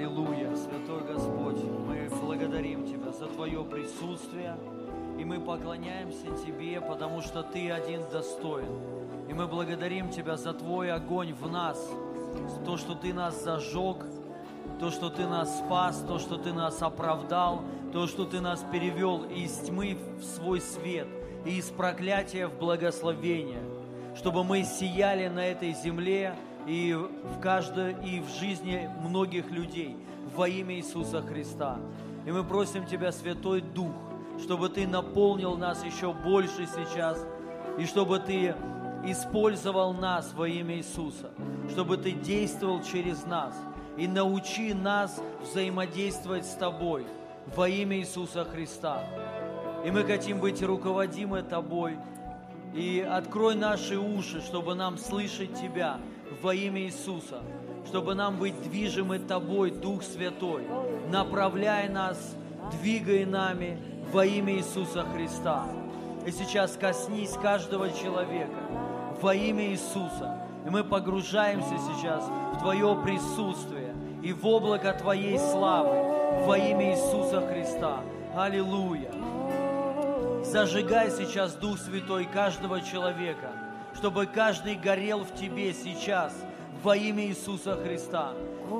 Аллилуйя, Святой Господь, мы благодарим Тебя за Твое присутствие, и мы поклоняемся Тебе, потому что Ты один достоин. И мы благодарим Тебя за Твой огонь в нас, то, что Ты нас зажег, то, что Ты нас спас, то, что Ты нас оправдал, то, что Ты нас перевел из тьмы в свой свет и из проклятия в благословение, чтобы мы сияли на этой земле и в каждой, и в жизни многих людей во имя Иисуса Христа. И мы просим Тебя, Святой Дух, чтобы Ты наполнил нас еще больше сейчас, и чтобы Ты использовал нас во имя Иисуса, чтобы Ты действовал через нас, и научи нас взаимодействовать с Тобой во имя Иисуса Христа. И мы хотим быть руководимы Тобой, и открой наши уши, чтобы нам слышать Тебя во имя Иисуса, чтобы нам быть движимы Тобой, Дух Святой, направляй нас, двигай нами во имя Иисуса Христа. И сейчас коснись каждого человека во имя Иисуса. И мы погружаемся сейчас в Твое присутствие и в облако Твоей славы во имя Иисуса Христа. Аллилуйя. Зажигай сейчас Дух Святой каждого человека, чтобы каждый горел в Тебе сейчас во имя Иисуса Христа.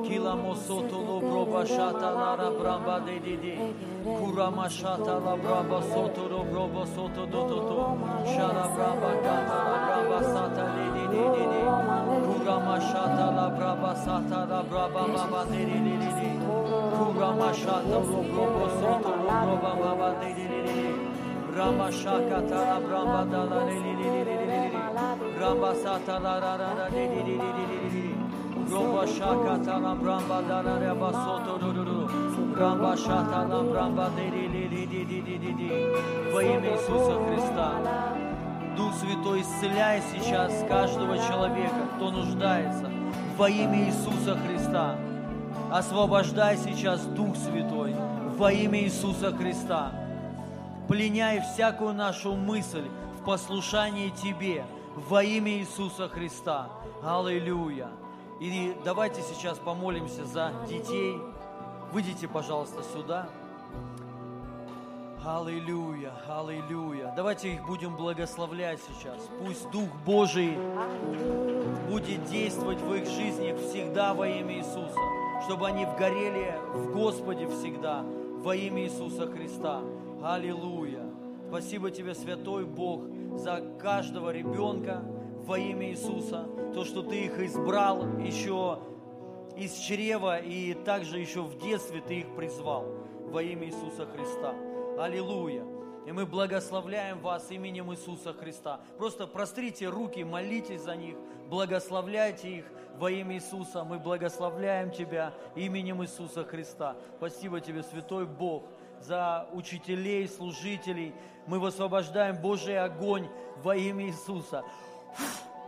Киламосото лоброба шата лара брамба де де де. Курама шата ла брамба сото лоброба сото до то то. Шара брамба ката ла брамба сата де де де де де. Курама шата ла брамба сата ла брамба баба де де де де. Курама шата лоброба сото лоброба Rama shaka tara bramba da la li li li li li li li. Ramba sata la ra ra ra li li li li li li li. Ramba shaka tara bramba da la ra ba soto ru ru ru. Ramba shata la bramba de li li li li li li li li. Во имя Иисуса Христа. Дух Святой, исцеляй сейчас каждого человека, кто нуждается. Во имя Иисуса Христа. Освобождай сейчас Дух Святой. Во имя Иисуса Христа пленяй всякую нашу мысль в послушании Тебе во имя Иисуса Христа. Аллилуйя. И давайте сейчас помолимся за детей. Выйдите, пожалуйста, сюда. Аллилуйя, аллилуйя. Давайте их будем благословлять сейчас. Пусть Дух Божий будет действовать в их жизни всегда во имя Иисуса, чтобы они вгорели в Господе всегда во имя Иисуса Христа. Аллилуйя. Спасибо Тебе, Святой Бог, за каждого ребенка во имя Иисуса. То, что Ты их избрал еще из чрева и также еще в детстве Ты их призвал во имя Иисуса Христа. Аллилуйя. И мы благословляем вас именем Иисуса Христа. Просто прострите руки, молитесь за них, благословляйте их во имя Иисуса. Мы благословляем Тебя именем Иисуса Христа. Спасибо Тебе, Святой Бог, за учителей, служителей. Мы высвобождаем Божий огонь во имя Иисуса.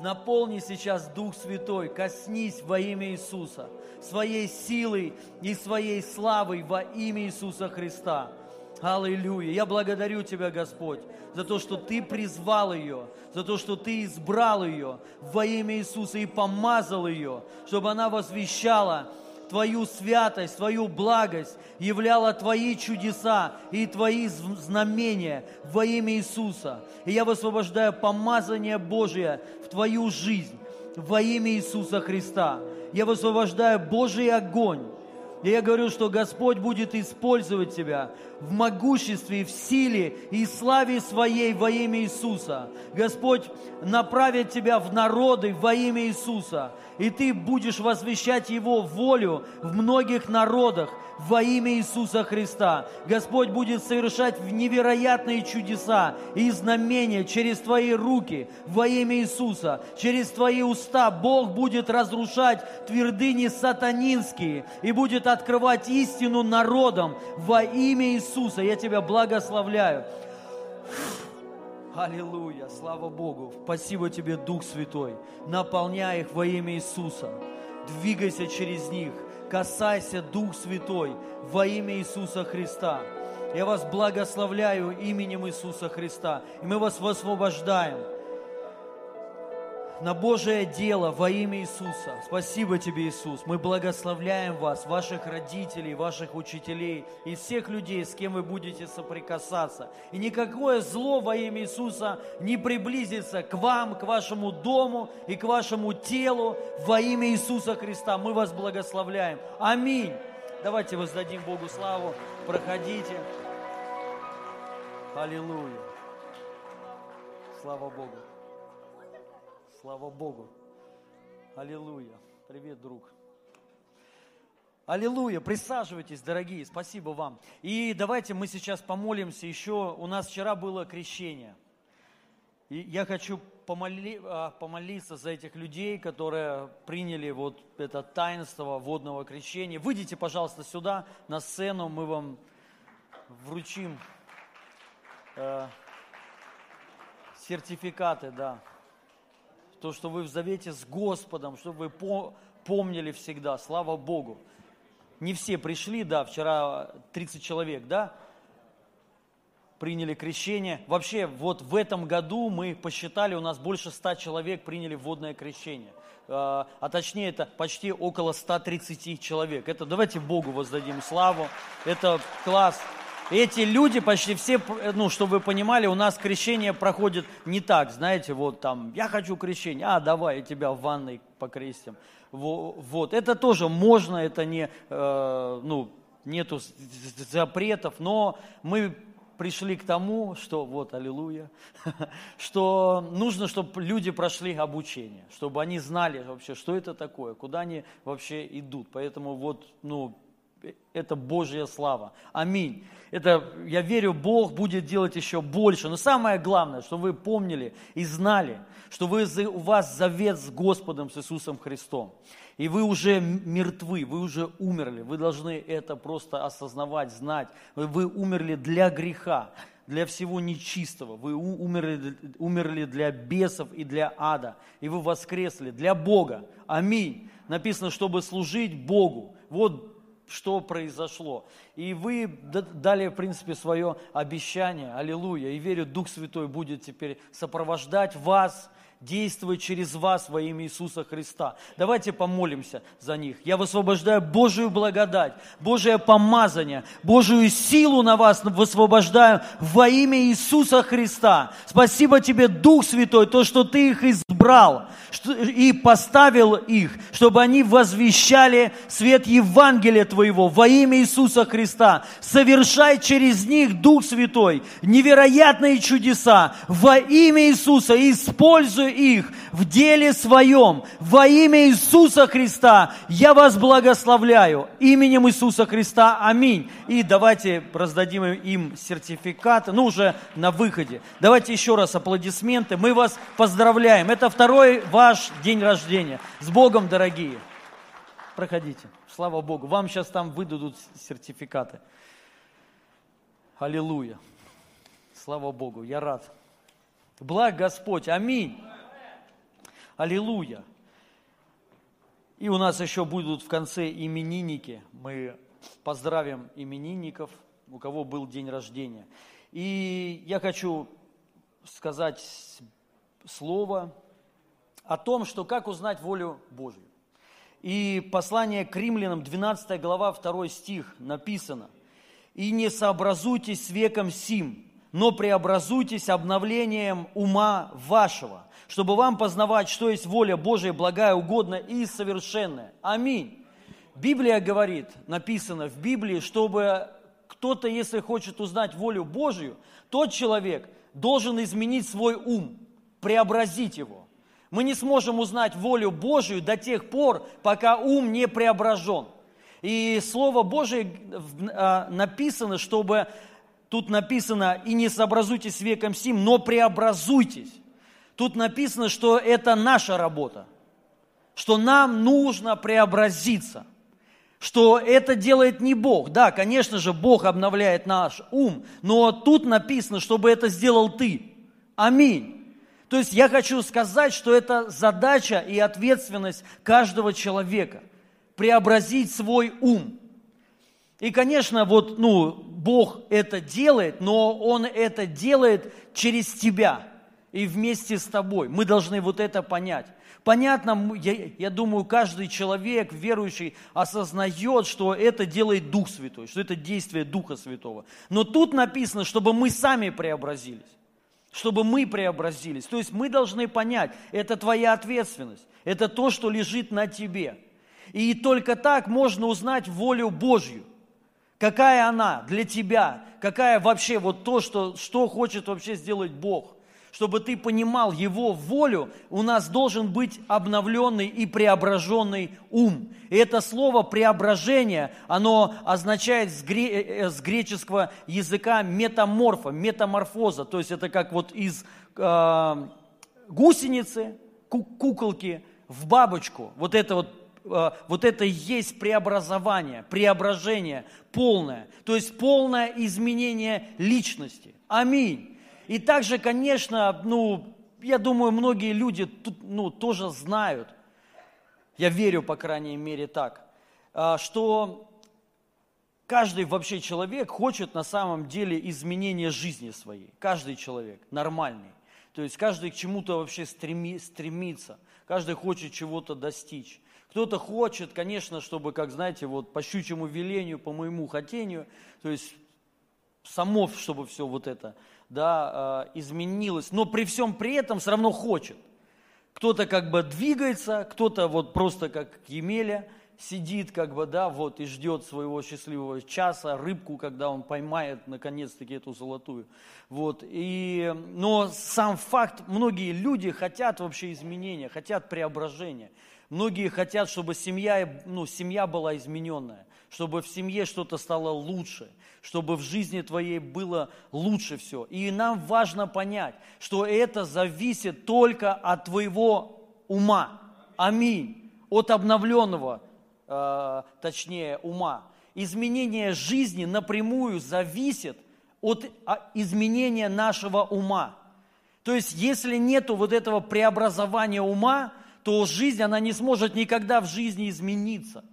Наполни сейчас Дух Святой, коснись во имя Иисуса, своей силой и своей славой во имя Иисуса Христа. Аллилуйя. Я благодарю Тебя, Господь, за то, что Ты призвал ее, за то, что Ты избрал ее во имя Иисуса и помазал ее, чтобы она возвещала Твою святость, Твою благость, являла Твои чудеса и Твои знамения во имя Иисуса. И я высвобождаю помазание Божие в Твою жизнь во имя Иисуса Христа. Я высвобождаю Божий огонь и я говорю, что Господь будет использовать тебя в могуществе, в силе и славе своей во имя Иисуса. Господь направит тебя в народы во имя Иисуса. И ты будешь возвещать Его волю в многих народах во имя Иисуса Христа. Господь будет совершать невероятные чудеса и знамения через твои руки во имя Иисуса. Через твои уста Бог будет разрушать твердыни сатанинские и будет открывать истину народам во имя Иисуса. Я тебя благословляю. Аллилуйя, слава Богу. Спасибо тебе, Дух Святой. Наполняй их во имя Иисуса. Двигайся через них. Касайся, Дух Святой, во имя Иисуса Христа. Я вас благословляю именем Иисуса Христа. И мы вас высвобождаем. На Божие дело во имя Иисуса. Спасибо тебе, Иисус. Мы благословляем вас, ваших родителей, ваших учителей и всех людей, с кем вы будете соприкасаться. И никакое зло во имя Иисуса не приблизится к вам, к вашему дому и к вашему телу во имя Иисуса Христа. Мы вас благословляем. Аминь. Давайте воздадим Богу славу. Проходите. Аллилуйя. Слава Богу. Слава Богу. Аллилуйя. Привет, друг. Аллилуйя. Присаживайтесь, дорогие. Спасибо вам. И давайте мы сейчас помолимся еще. У нас вчера было крещение. И я хочу помоли, а, помолиться за этих людей, которые приняли вот это таинство водного крещения. Выйдите, пожалуйста, сюда, на сцену. Мы вам вручим э, сертификаты, да то, что вы в завете с Господом, чтобы вы помнили всегда, слава Богу. Не все пришли, да, вчера 30 человек, да, приняли крещение. Вообще, вот в этом году мы посчитали, у нас больше 100 человек приняли водное крещение. А, а точнее, это почти около 130 человек. Это давайте Богу воздадим славу. Это класс. Эти люди почти все, ну, чтобы вы понимали, у нас крещение проходит не так, знаете, вот там, я хочу крещение, а, давай, я тебя в ванной покрестим. Вот, это тоже можно, это не, э, ну, нету запретов, но мы пришли к тому, что, вот, аллилуйя, что нужно, чтобы люди прошли обучение, чтобы они знали вообще, что это такое, куда они вообще идут. Поэтому вот, ну, это Божья слава. Аминь. Это, я верю, Бог будет делать еще больше. Но самое главное, что вы помнили и знали, что вы, у вас завет с Господом, с Иисусом Христом. И вы уже мертвы, вы уже умерли. Вы должны это просто осознавать, знать. Вы умерли для греха, для всего нечистого. Вы умерли, умерли для бесов и для ада. И вы воскресли для Бога. Аминь. Написано, чтобы служить Богу. Вот что произошло. И вы дали, в принципе, свое обещание, аллилуйя. И верю, Дух Святой будет теперь сопровождать вас, действовать через вас во имя Иисуса Христа. Давайте помолимся за них. Я высвобождаю Божию благодать, Божие помазание, Божию силу на вас высвобождаю во имя Иисуса Христа. Спасибо тебе, Дух Святой, то, что ты их избрал и поставил их, чтобы они возвещали свет Евангелия Твоего во имя Иисуса Христа. Совершай через них, Дух Святой, невероятные чудеса во имя Иисуса. Используй их в деле своем. Во имя Иисуса Христа я вас благословляю. Именем Иисуса Христа. Аминь. И давайте раздадим им сертификаты, ну уже на выходе. Давайте еще раз аплодисменты. Мы вас поздравляем. Это второй ваш день рождения. С Богом, дорогие. Проходите. Слава Богу. Вам сейчас там выдадут сертификаты. Аллилуйя. Слава Богу. Я рад. Благ Господь. Аминь. Аллилуйя. И у нас еще будут в конце именинники. Мы поздравим именинников, у кого был день рождения. И я хочу сказать слово о том, что как узнать волю Божью. И послание к римлянам, 12 глава, 2 стих написано. «И не сообразуйтесь с веком сим, но преобразуйтесь обновлением ума вашего, чтобы вам познавать, что есть воля Божия, благая, угодная и совершенная. Аминь. Библия говорит, написано в Библии, чтобы кто-то, если хочет узнать волю Божию, тот человек должен изменить свой ум, преобразить его. Мы не сможем узнать волю Божию до тех пор, пока ум не преображен. И Слово Божие а, написано, чтобы тут написано, и не сообразуйтесь веком сим, но преобразуйтесь. Тут написано, что это наша работа, что нам нужно преобразиться, что это делает не Бог. Да, конечно же, Бог обновляет наш ум, но тут написано, чтобы это сделал ты. Аминь. То есть я хочу сказать, что это задача и ответственность каждого человека – преобразить свой ум. И, конечно, вот, ну, Бог это делает, но Он это делает через тебя – и вместе с тобой. Мы должны вот это понять. Понятно, я, я думаю, каждый человек, верующий, осознает, что это делает Дух Святой, что это действие Духа Святого. Но тут написано, чтобы мы сами преобразились. Чтобы мы преобразились. То есть мы должны понять, это твоя ответственность. Это то, что лежит на тебе. И только так можно узнать волю Божью. Какая она для тебя? Какая вообще вот то, что, что хочет вообще сделать Бог? Чтобы ты понимал Его волю, у нас должен быть обновленный и преображенный ум. И это слово преображение, оно означает с, э, с греческого языка метаморфа, метаморфоза. То есть это как вот из э, гусеницы, куколки в бабочку. Вот это вот Э, вот это и есть преобразование, преображение полное, то есть полное изменение личности. Аминь. И также, конечно, ну, я думаю, многие люди тут, ну, тоже знают, я верю, по крайней мере, так, э, что каждый вообще человек хочет на самом деле изменения жизни своей. Каждый человек нормальный. То есть каждый к чему-то вообще стреми, стремится, каждый хочет чего-то достичь. Кто-то хочет, конечно, чтобы, как знаете, вот по щучьему велению, по моему хотению, то есть само, чтобы все вот это да, а, изменилось, но при всем при этом все равно хочет. Кто-то как бы двигается, кто-то вот просто как Емеля сидит как бы, да, вот и ждет своего счастливого часа, рыбку, когда он поймает наконец-таки эту золотую. Вот, и, но сам факт, многие люди хотят вообще изменения, хотят преображения. Многие хотят, чтобы семья, ну, семья была измененная, чтобы в семье что-то стало лучше, чтобы в жизни твоей было лучше все. И нам важно понять, что это зависит только от твоего ума. Аминь. От обновленного, э, точнее, ума. Изменение жизни напрямую зависит от а, изменения нашего ума. То есть, если нету вот этого преобразования ума, то жизнь, она не сможет никогда в жизни измениться.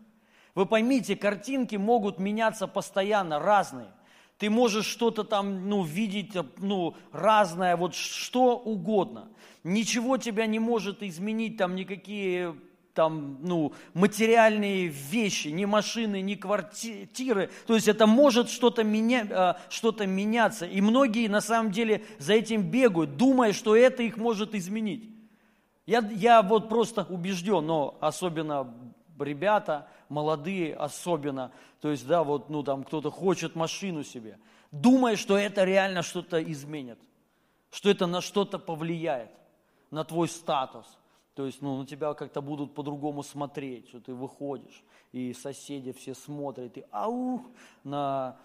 Вы поймите, картинки могут меняться постоянно, разные. Ты можешь что-то там, ну, видеть, ну, разное, вот что угодно. Ничего тебя не может изменить, там, никакие там, ну, материальные вещи, ни машины, ни квартиры. То есть это может что-то, меня, а, что-то меняться. И многие на самом деле за этим бегают, думая, что это их может изменить. Я, я вот просто убежден, но особенно ребята, молодые особенно, то есть, да, вот, ну, там, кто-то хочет машину себе, думая, что это реально что-то изменит, что это на что-то повлияет, на твой статус. То есть, ну, на тебя как-то будут по-другому смотреть, что ты выходишь, и соседи все смотрят, и аух, на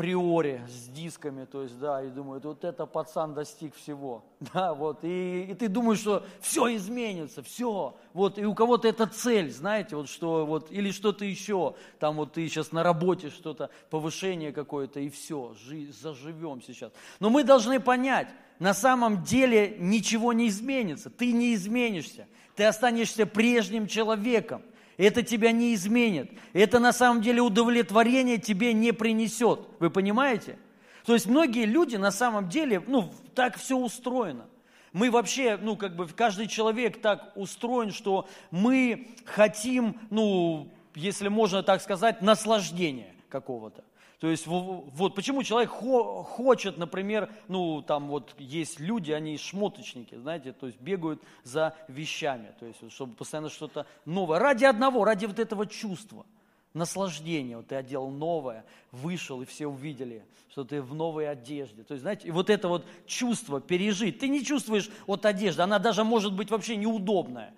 приоре с дисками, то есть, да, и думают, вот это пацан достиг всего, да, вот, и, и ты думаешь, что все изменится, все, вот, и у кого-то это цель, знаете, вот, что, вот, или что-то еще, там, вот, ты сейчас на работе что-то, повышение какое-то, и все, жизнь, заживем сейчас. Но мы должны понять, на самом деле ничего не изменится, ты не изменишься, ты останешься прежним человеком, это тебя не изменит. Это на самом деле удовлетворение тебе не принесет. Вы понимаете? То есть многие люди на самом деле, ну, так все устроено. Мы вообще, ну, как бы каждый человек так устроен, что мы хотим, ну, если можно так сказать, наслаждения какого-то. То есть вот почему человек хо, хочет, например, ну там вот есть люди, они шмоточники, знаете, то есть бегают за вещами, то есть чтобы постоянно что-то новое, ради одного, ради вот этого чувства, наслаждения. Вот ты одел новое, вышел и все увидели, что ты в новой одежде. То есть, знаете, и вот это вот чувство пережить, ты не чувствуешь от одежды, она даже может быть вообще неудобная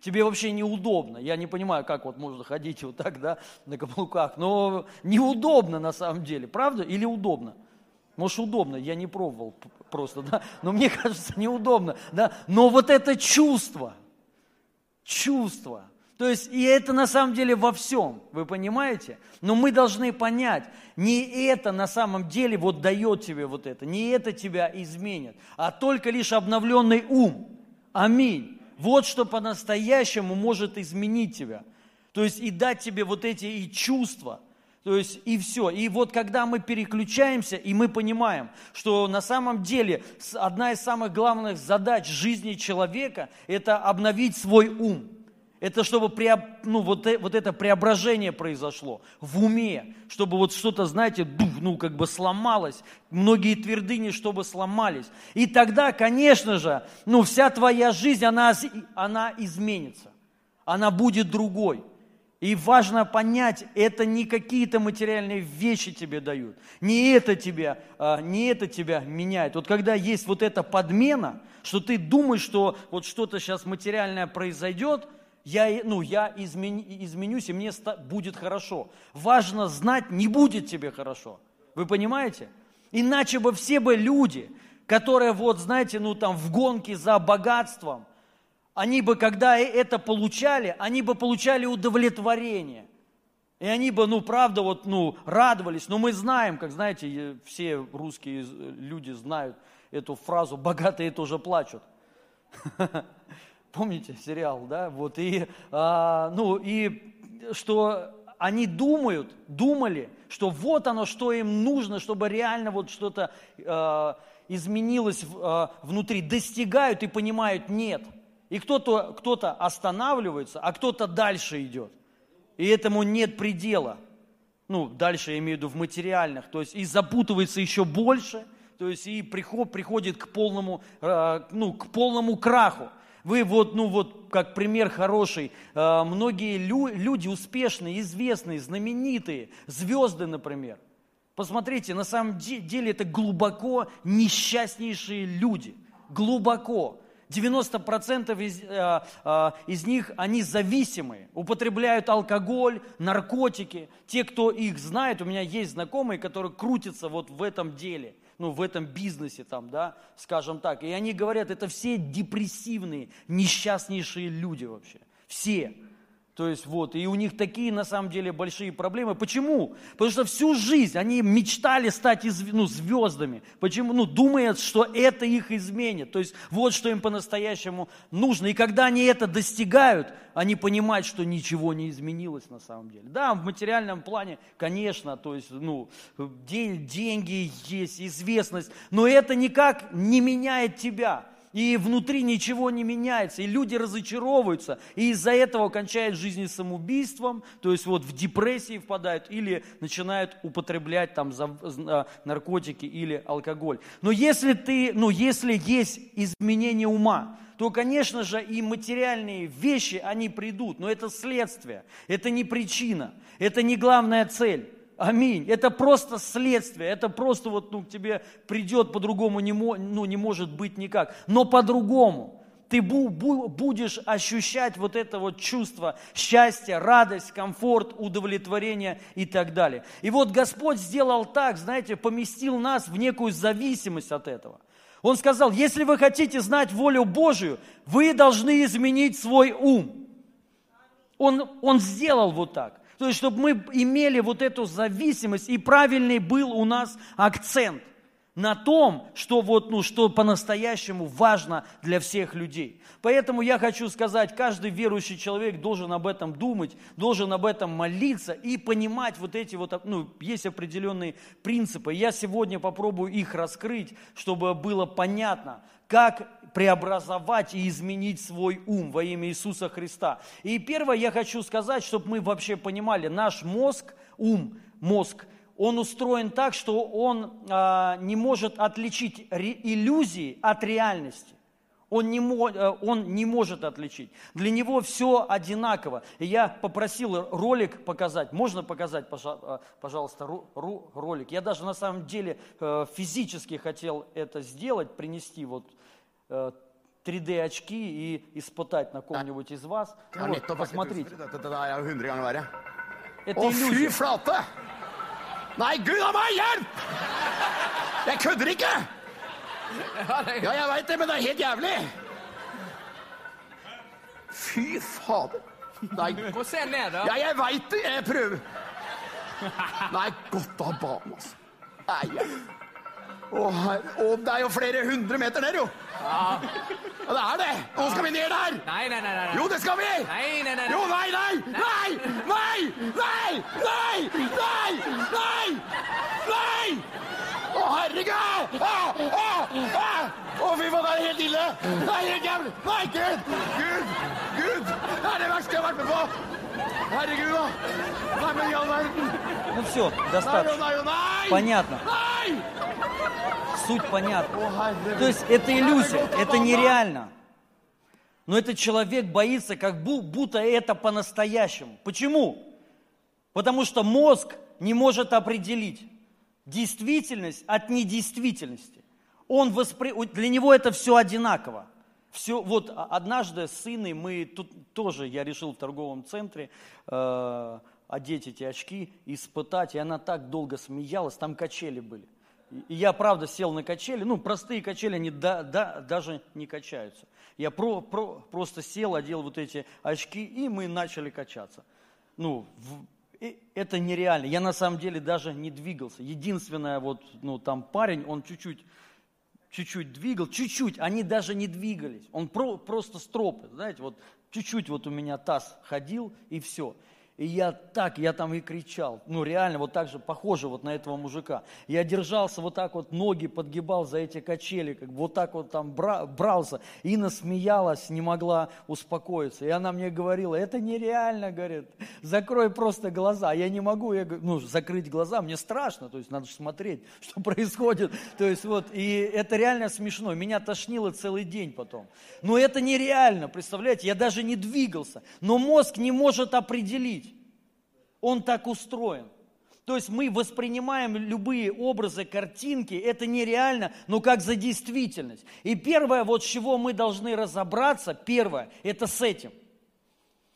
тебе вообще неудобно. Я не понимаю, как вот можно ходить вот так, да, на каблуках, но неудобно на самом деле, правда или удобно? Может, удобно, я не пробовал просто, да, но мне кажется, неудобно, да, но вот это чувство, чувство, то есть, и это на самом деле во всем, вы понимаете? Но мы должны понять, не это на самом деле вот дает тебе вот это, не это тебя изменит, а только лишь обновленный ум. Аминь. Вот что по-настоящему может изменить тебя. То есть и дать тебе вот эти и чувства. То есть и все. И вот когда мы переключаемся, и мы понимаем, что на самом деле одна из самых главных задач жизни человека – это обновить свой ум. Это чтобы ну, вот, э, вот это преображение произошло в уме, чтобы вот что-то, знаете, ну, как бы сломалось, многие твердыни, чтобы сломались. И тогда, конечно же, ну, вся твоя жизнь, она, она изменится, она будет другой. И важно понять, это не какие-то материальные вещи тебе дают, не это тебя, а, не это тебя меняет. Вот когда есть вот эта подмена, что ты думаешь, что вот что-то сейчас материальное произойдет, я, ну, я измени, изменюсь, и мне будет хорошо. Важно знать, не будет тебе хорошо. Вы понимаете? Иначе бы все бы люди, которые вот, знаете, ну там в гонке за богатством – они бы, когда это получали, они бы получали удовлетворение. И они бы, ну, правда, вот, ну, радовались. Но мы знаем, как, знаете, все русские люди знают эту фразу «богатые тоже плачут». Помните сериал, да? Вот, и, а, ну, и что они думают, думали, что вот оно, что им нужно, чтобы реально вот что-то э, изменилось э, внутри, достигают и понимают, нет – и кто-то кто останавливается, а кто-то дальше идет. И этому нет предела. Ну, дальше я имею в виду в материальных. То есть и запутывается еще больше, то есть и приход, приходит к полному, э, ну, к полному краху. Вы вот, ну вот, как пример хороший, э, многие лю, люди успешные, известные, знаменитые, звезды, например. Посмотрите, на самом деле это глубоко несчастнейшие люди. Глубоко. 90% из, э, э, из них, они зависимые, употребляют алкоголь, наркотики. Те, кто их знает, у меня есть знакомые, которые крутятся вот в этом деле, ну, в этом бизнесе там, да, скажем так. И они говорят, это все депрессивные, несчастнейшие люди вообще. Все. То есть вот, и у них такие на самом деле большие проблемы. Почему? Потому что всю жизнь они мечтали стать ну, звездами. Почему? Ну, думают, что это их изменит. То есть вот что им по-настоящему нужно. И когда они это достигают, они понимают, что ничего не изменилось на самом деле. Да, в материальном плане, конечно, то есть, ну, деньги есть, известность, но это никак не меняет тебя и внутри ничего не меняется, и люди разочаровываются, и из-за этого кончают жизнь самоубийством, то есть вот в депрессии впадают или начинают употреблять там а, наркотики или алкоголь. Но если ты, ну если есть изменение ума, то, конечно же, и материальные вещи, они придут, но это следствие, это не причина, это не главная цель. Аминь. Это просто следствие, это просто вот ну, к тебе придет по-другому, не, ну, не может быть никак. Но по-другому ты будешь ощущать вот это вот чувство счастья, радость, комфорт, удовлетворение и так далее. И вот Господь сделал так, знаете, поместил нас в некую зависимость от этого. Он сказал, если вы хотите знать волю Божию, вы должны изменить свой ум. Он, он сделал вот так. То есть, чтобы мы имели вот эту зависимость, и правильный был у нас акцент на том, что, вот, ну, что по-настоящему важно для всех людей. Поэтому я хочу сказать, каждый верующий человек должен об этом думать, должен об этом молиться и понимать вот эти вот, ну, есть определенные принципы. Я сегодня попробую их раскрыть, чтобы было понятно, как преобразовать и изменить свой ум во имя Иисуса Христа. И первое я хочу сказать, чтобы мы вообще понимали, наш мозг, ум, мозг, он устроен так, что он а, не может отличить иллюзии от реальности. Он не, э, он не может отличить. Для него все одинаково. И я попросил ролик показать. Можно показать, э, пожалуйста, ролик? Я даже на самом деле э, физически хотел это сделать, принести вот 3D очки и испытать на ком-нибудь из вас. Ну, вот, посмотрите. Это иллюзия. flate! Nei, gud a meg, hjelp! Jeg kødder ikke! Ja, jeg veit det, men det er helt jævlig. Fy fader. Nei. Gå se ned, da. Ja, jeg veit det. Jeg prøver. Nei, godt av banen, altså. Nei, jeg... å, her, det er jo flere hundre meter ned, jo! Ja. ja, det er det! Nå skal vi ned der! Nei, nei, nei, nei. Jo, det skal vi! Nei, nei, nei. Jo, nei, nei! Nei! Nei! Nei! Nei! Nei! Nei! nei! Å, herregud! Ah, ah, ah! Å, fy faen, det er helt ille! Det er helt jævlig! Nei, Gud! Gud! Gud! Det er det verste jeg har vært med på! Herregud, da! Nei, men i all verden! nei, nei! Nei! Понятно. Nei! Суть понятна. То есть это иллюзия, это нереально. Но этот человек боится, как бу- будто это по-настоящему. Почему? Потому что мозг не может определить действительность от недействительности. Он воспри... Для него это все одинаково. Все, вот однажды с сыном мы тут тоже, я решил в торговом центре э, одеть эти очки, испытать, и она так долго смеялась, там качели были. И- я, правда, сел на качели, ну, простые качели, они да- да- даже не качаются. Я про- про- просто сел, одел вот эти очки, и мы начали качаться. Ну, в- и это нереально. Я на самом деле даже не двигался. Единственное, вот, ну, там парень, он чуть-чуть чуть-чуть двигал, чуть-чуть, они даже не двигались. Он про- просто стропы, знаете, вот чуть-чуть вот у меня таз ходил и все. И я так, я там и кричал, ну реально вот так же, похоже вот на этого мужика. Я держался вот так вот, ноги подгибал за эти качели, как бы вот так вот там бра- брался. Инна смеялась, не могла успокоиться. И она мне говорила, это нереально, говорит, закрой просто глаза. Я не могу, я говорю, ну закрыть глаза, мне страшно, то есть надо же смотреть, что происходит. То есть вот, и это реально смешно. Меня тошнило целый день потом. Но это нереально, представляете, я даже не двигался. Но мозг не может определить. Он так устроен. То есть мы воспринимаем любые образы, картинки, это нереально, но как за действительность. И первое, вот с чего мы должны разобраться, первое, это с этим.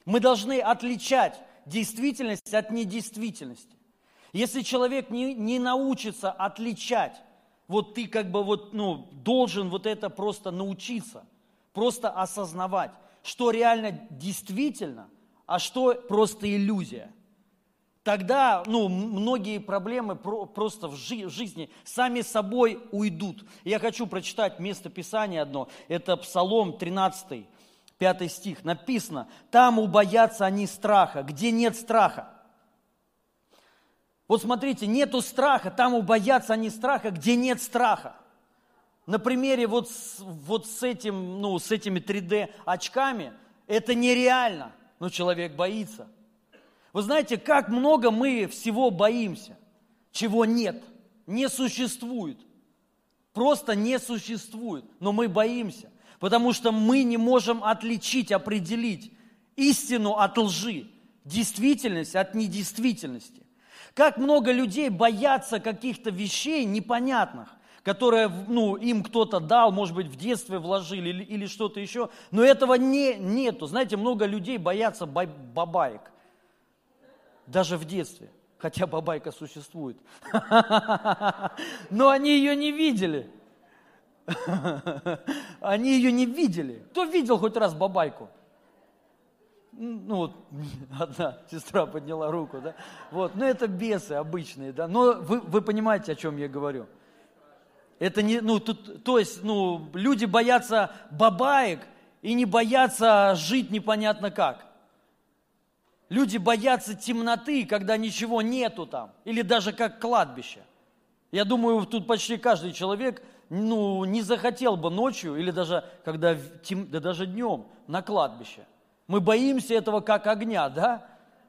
Мы должны отличать действительность от недействительности. Если человек не, не научится отличать, вот ты как бы вот, ну, должен вот это просто научиться, просто осознавать, что реально действительно, а что просто иллюзия – тогда ну, многие проблемы про- просто в жи- жизни сами собой уйдут. Я хочу прочитать место Писания одно. Это Псалом 13, 5 стих. Написано, там убоятся они страха, где нет страха. Вот смотрите, нету страха, там убоятся они страха, где нет страха. На примере вот с, вот с, этим, ну, с этими 3D очками это нереально, но человек боится. Вы знаете, как много мы всего боимся, чего нет, не существует. Просто не существует, но мы боимся, потому что мы не можем отличить, определить истину от лжи, действительность от недействительности. Как много людей боятся каких-то вещей непонятных, которые ну, им кто-то дал, может быть, в детстве вложили или, или что-то еще, но этого не, нету. Знаете, много людей боятся бабаек даже в детстве, хотя бабайка существует. Но они ее не видели. Они ее не видели. Кто видел хоть раз бабайку? Ну вот, одна сестра подняла руку, да? Вот, ну это бесы обычные, да? Но вы, вы понимаете, о чем я говорю. Это не, ну, тут, то есть, ну, люди боятся бабаек и не боятся жить непонятно как. Люди боятся темноты, когда ничего нету там, или даже как кладбище. Я думаю, тут почти каждый человек ну, не захотел бы ночью, или даже, когда тем, да даже днем, на кладбище. Мы боимся этого как огня, да?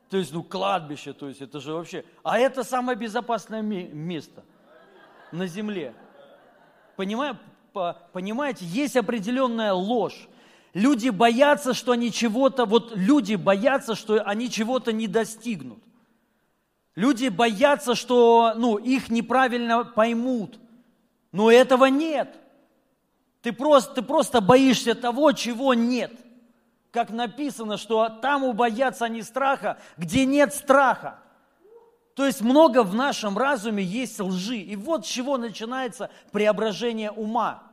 То есть, ну, кладбище, то есть это же вообще... А это самое безопасное ме- место на земле. Понимаю, по- понимаете, есть определенная ложь. Люди боятся, что они чего-то, вот люди боятся, что они чего-то не достигнут. Люди боятся, что ну, их неправильно поймут. Но этого нет. Ты просто, ты просто боишься того, чего нет. Как написано, что там убоятся они страха, где нет страха. То есть много в нашем разуме есть лжи. И вот с чего начинается преображение ума.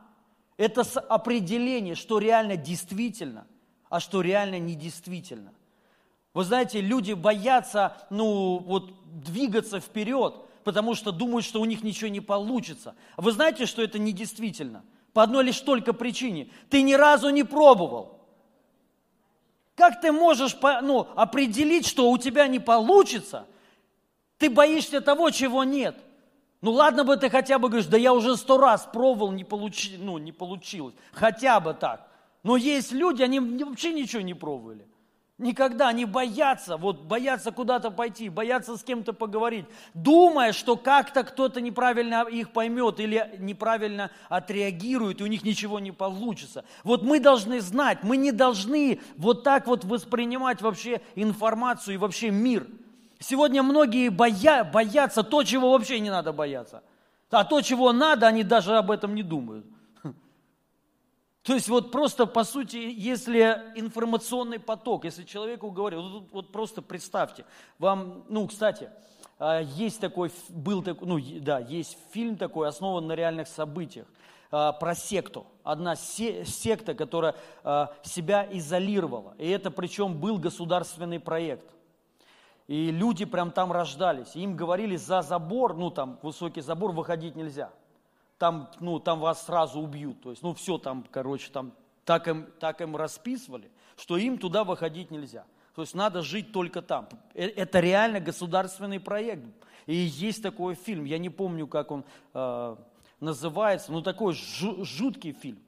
Это с определения, что реально действительно, а что реально недействительно. Вы знаете, люди боятся, ну, вот, двигаться вперед, потому что думают, что у них ничего не получится. Вы знаете, что это недействительно? По одной лишь только причине. Ты ни разу не пробовал. Как ты можешь ну, определить, что у тебя не получится? Ты боишься того, чего нет. Ну ладно бы ты хотя бы говоришь, да я уже сто раз пробовал, не, получи, ну, не получилось. Хотя бы так. Но есть люди, они вообще ничего не пробовали. Никогда они боятся, вот боятся куда-то пойти, боятся с кем-то поговорить, думая, что как-то кто-то неправильно их поймет или неправильно отреагирует, и у них ничего не получится. Вот мы должны знать, мы не должны вот так вот воспринимать вообще информацию и вообще мир. Сегодня многие боя, боятся то, чего вообще не надо бояться. А то, чего надо, они даже об этом не думают. То есть вот просто, по сути, если информационный поток, если человеку говорят, вот, вот просто представьте, вам, ну, кстати, а, есть такой, был такой, ну, да, есть фильм такой, основан на реальных событиях, а, про секту. Одна секта, которая а, себя изолировала. И это причем был государственный проект. И люди прям там рождались. И им говорили, за забор, ну там высокий забор, выходить нельзя там, ну, там вас сразу убьют. То есть, ну, все там, короче, там так им, так им расписывали, что им туда выходить нельзя. То есть надо жить только там. Э, это реально государственный проект. И есть такой фильм, я не помню, как он э, называется, но такой жуткий фильм.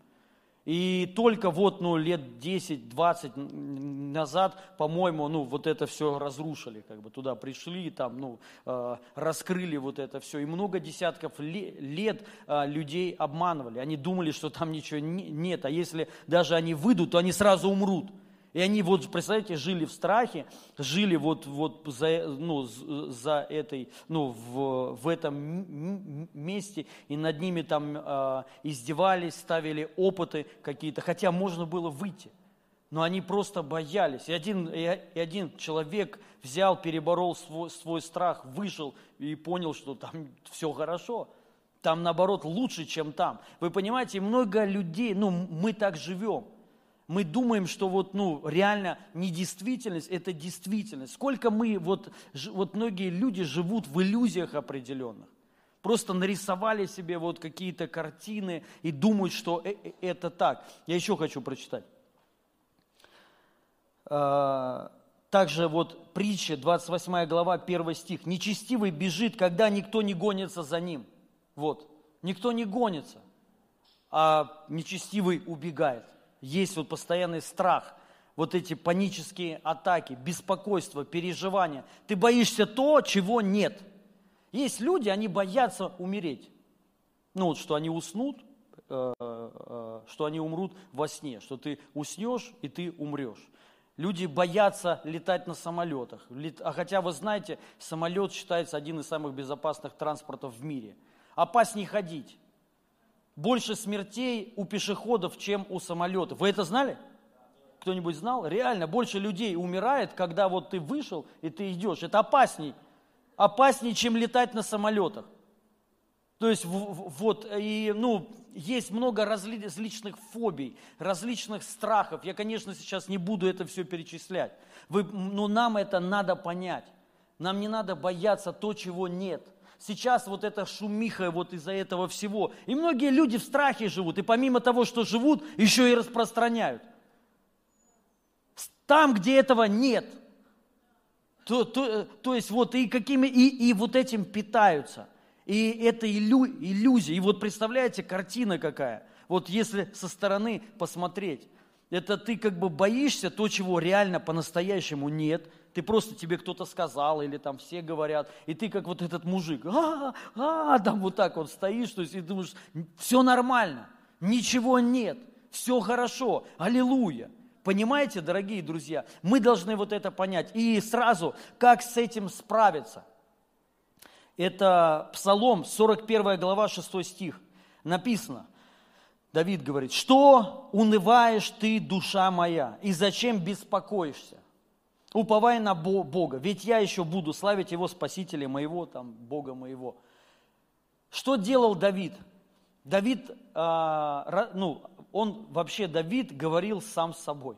И только вот ну, лет 10-20 назад, по-моему, ну, вот это все разрушили, как бы туда пришли, там, ну, э, раскрыли вот это все. И много десятков лет э, людей обманывали. Они думали, что там ничего не, нет, а если даже они выйдут, то они сразу умрут. И они вот, представляете, жили в страхе, жили вот, вот за, ну, за этой, ну, в, в этом месте, и над ними там э, издевались, ставили опыты какие-то, хотя можно было выйти. Но они просто боялись. И один, и один человек взял, переборол свой, свой страх, вышел и понял, что там все хорошо. Там, наоборот, лучше, чем там. Вы понимаете, много людей, ну, мы так живем – мы думаем, что вот, ну, реально недействительность – это действительность. Сколько мы, вот, вот многие люди живут в иллюзиях определенных. Просто нарисовали себе вот какие-то картины и думают, что э, э, это так. Я еще хочу прочитать. А, также вот притча, 28 глава, 1 стих. «Нечестивый бежит, когда никто не гонится за ним». Вот, никто не гонится, а нечестивый убегает есть вот постоянный страх, вот эти панические атаки, беспокойство, переживания. Ты боишься то, чего нет. Есть люди, они боятся умереть. Ну вот, что они уснут, э, э, что они умрут во сне, что ты уснешь и ты умрешь. Люди боятся летать на самолетах. А хотя вы знаете, самолет считается один из самых безопасных транспортов в мире. Опаснее ходить больше смертей у пешеходов, чем у самолетов. Вы это знали? Кто-нибудь знал? Реально, больше людей умирает, когда вот ты вышел и ты идешь. Это опасней. Опаснее, чем летать на самолетах. То есть вот, и, ну, есть много различных фобий, различных страхов. Я, конечно, сейчас не буду это все перечислять. Вы, но нам это надо понять. Нам не надо бояться то, чего нет – сейчас вот эта шумиха вот из-за этого всего. И многие люди в страхе живут, и помимо того, что живут, еще и распространяют. Там, где этого нет, то, то, то есть вот и какими, и, и вот этим питаются. И это иллю, иллюзия. И вот представляете, картина какая. Вот если со стороны посмотреть, это ты как бы боишься то, чего реально по-настоящему нет – ты просто тебе кто-то сказал, или там все говорят, и ты как вот этот мужик, а, а, там вот так вот стоишь, то есть и думаешь, все нормально, ничего нет, все хорошо, аллилуйя. Понимаете, дорогие друзья, мы должны вот это понять. И сразу, как с этим справиться? Это Псалом, 41 глава, 6 стих. Написано, Давид говорит, что унываешь ты, душа моя, и зачем беспокоишься? Уповай на Бога, ведь я еще буду славить Его Спасителя моего, там, Бога моего. Что делал Давид? Давид, а, ну, он вообще, Давид говорил сам с собой,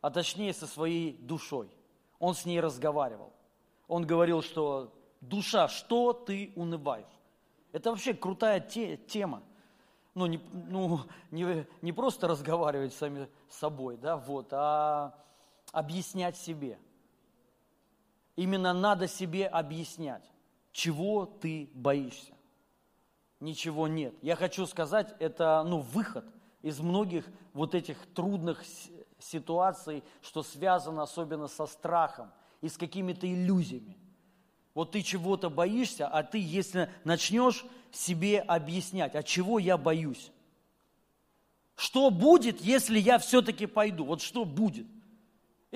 а точнее со своей душой. Он с ней разговаривал. Он говорил, что душа, что ты унываешь? Это вообще крутая те, тема. Ну, не, ну не, не просто разговаривать сами с собой, да, вот, а объяснять себе. Именно надо себе объяснять, чего ты боишься. ничего нет. Я хочу сказать, это ну, выход из многих вот этих трудных ситуаций, что связано особенно со страхом и с какими-то иллюзиями. Вот ты чего-то боишься, а ты, если начнешь себе объяснять, от чего я боюсь, что будет, если я все-таки пойду? Вот что будет?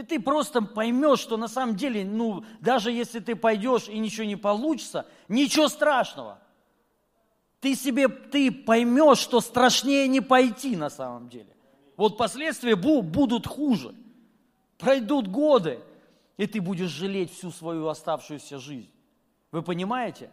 И ты просто поймешь, что на самом деле, ну, даже если ты пойдешь и ничего не получится, ничего страшного. Ты себе, ты поймешь, что страшнее не пойти на самом деле. Вот последствия будут хуже. Пройдут годы, и ты будешь жалеть всю свою оставшуюся жизнь. Вы понимаете?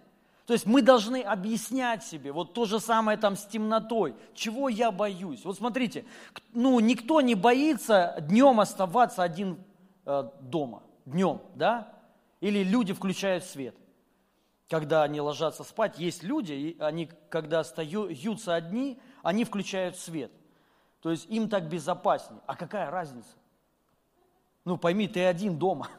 То есть мы должны объяснять себе, вот то же самое там с темнотой, чего я боюсь. Вот смотрите, ну никто не боится днем оставаться один э, дома, днем, да? Или люди включают свет. Когда они ложатся спать, есть люди, и они, когда остаются одни, они включают свет. То есть им так безопаснее. А какая разница? Ну пойми, ты один дома –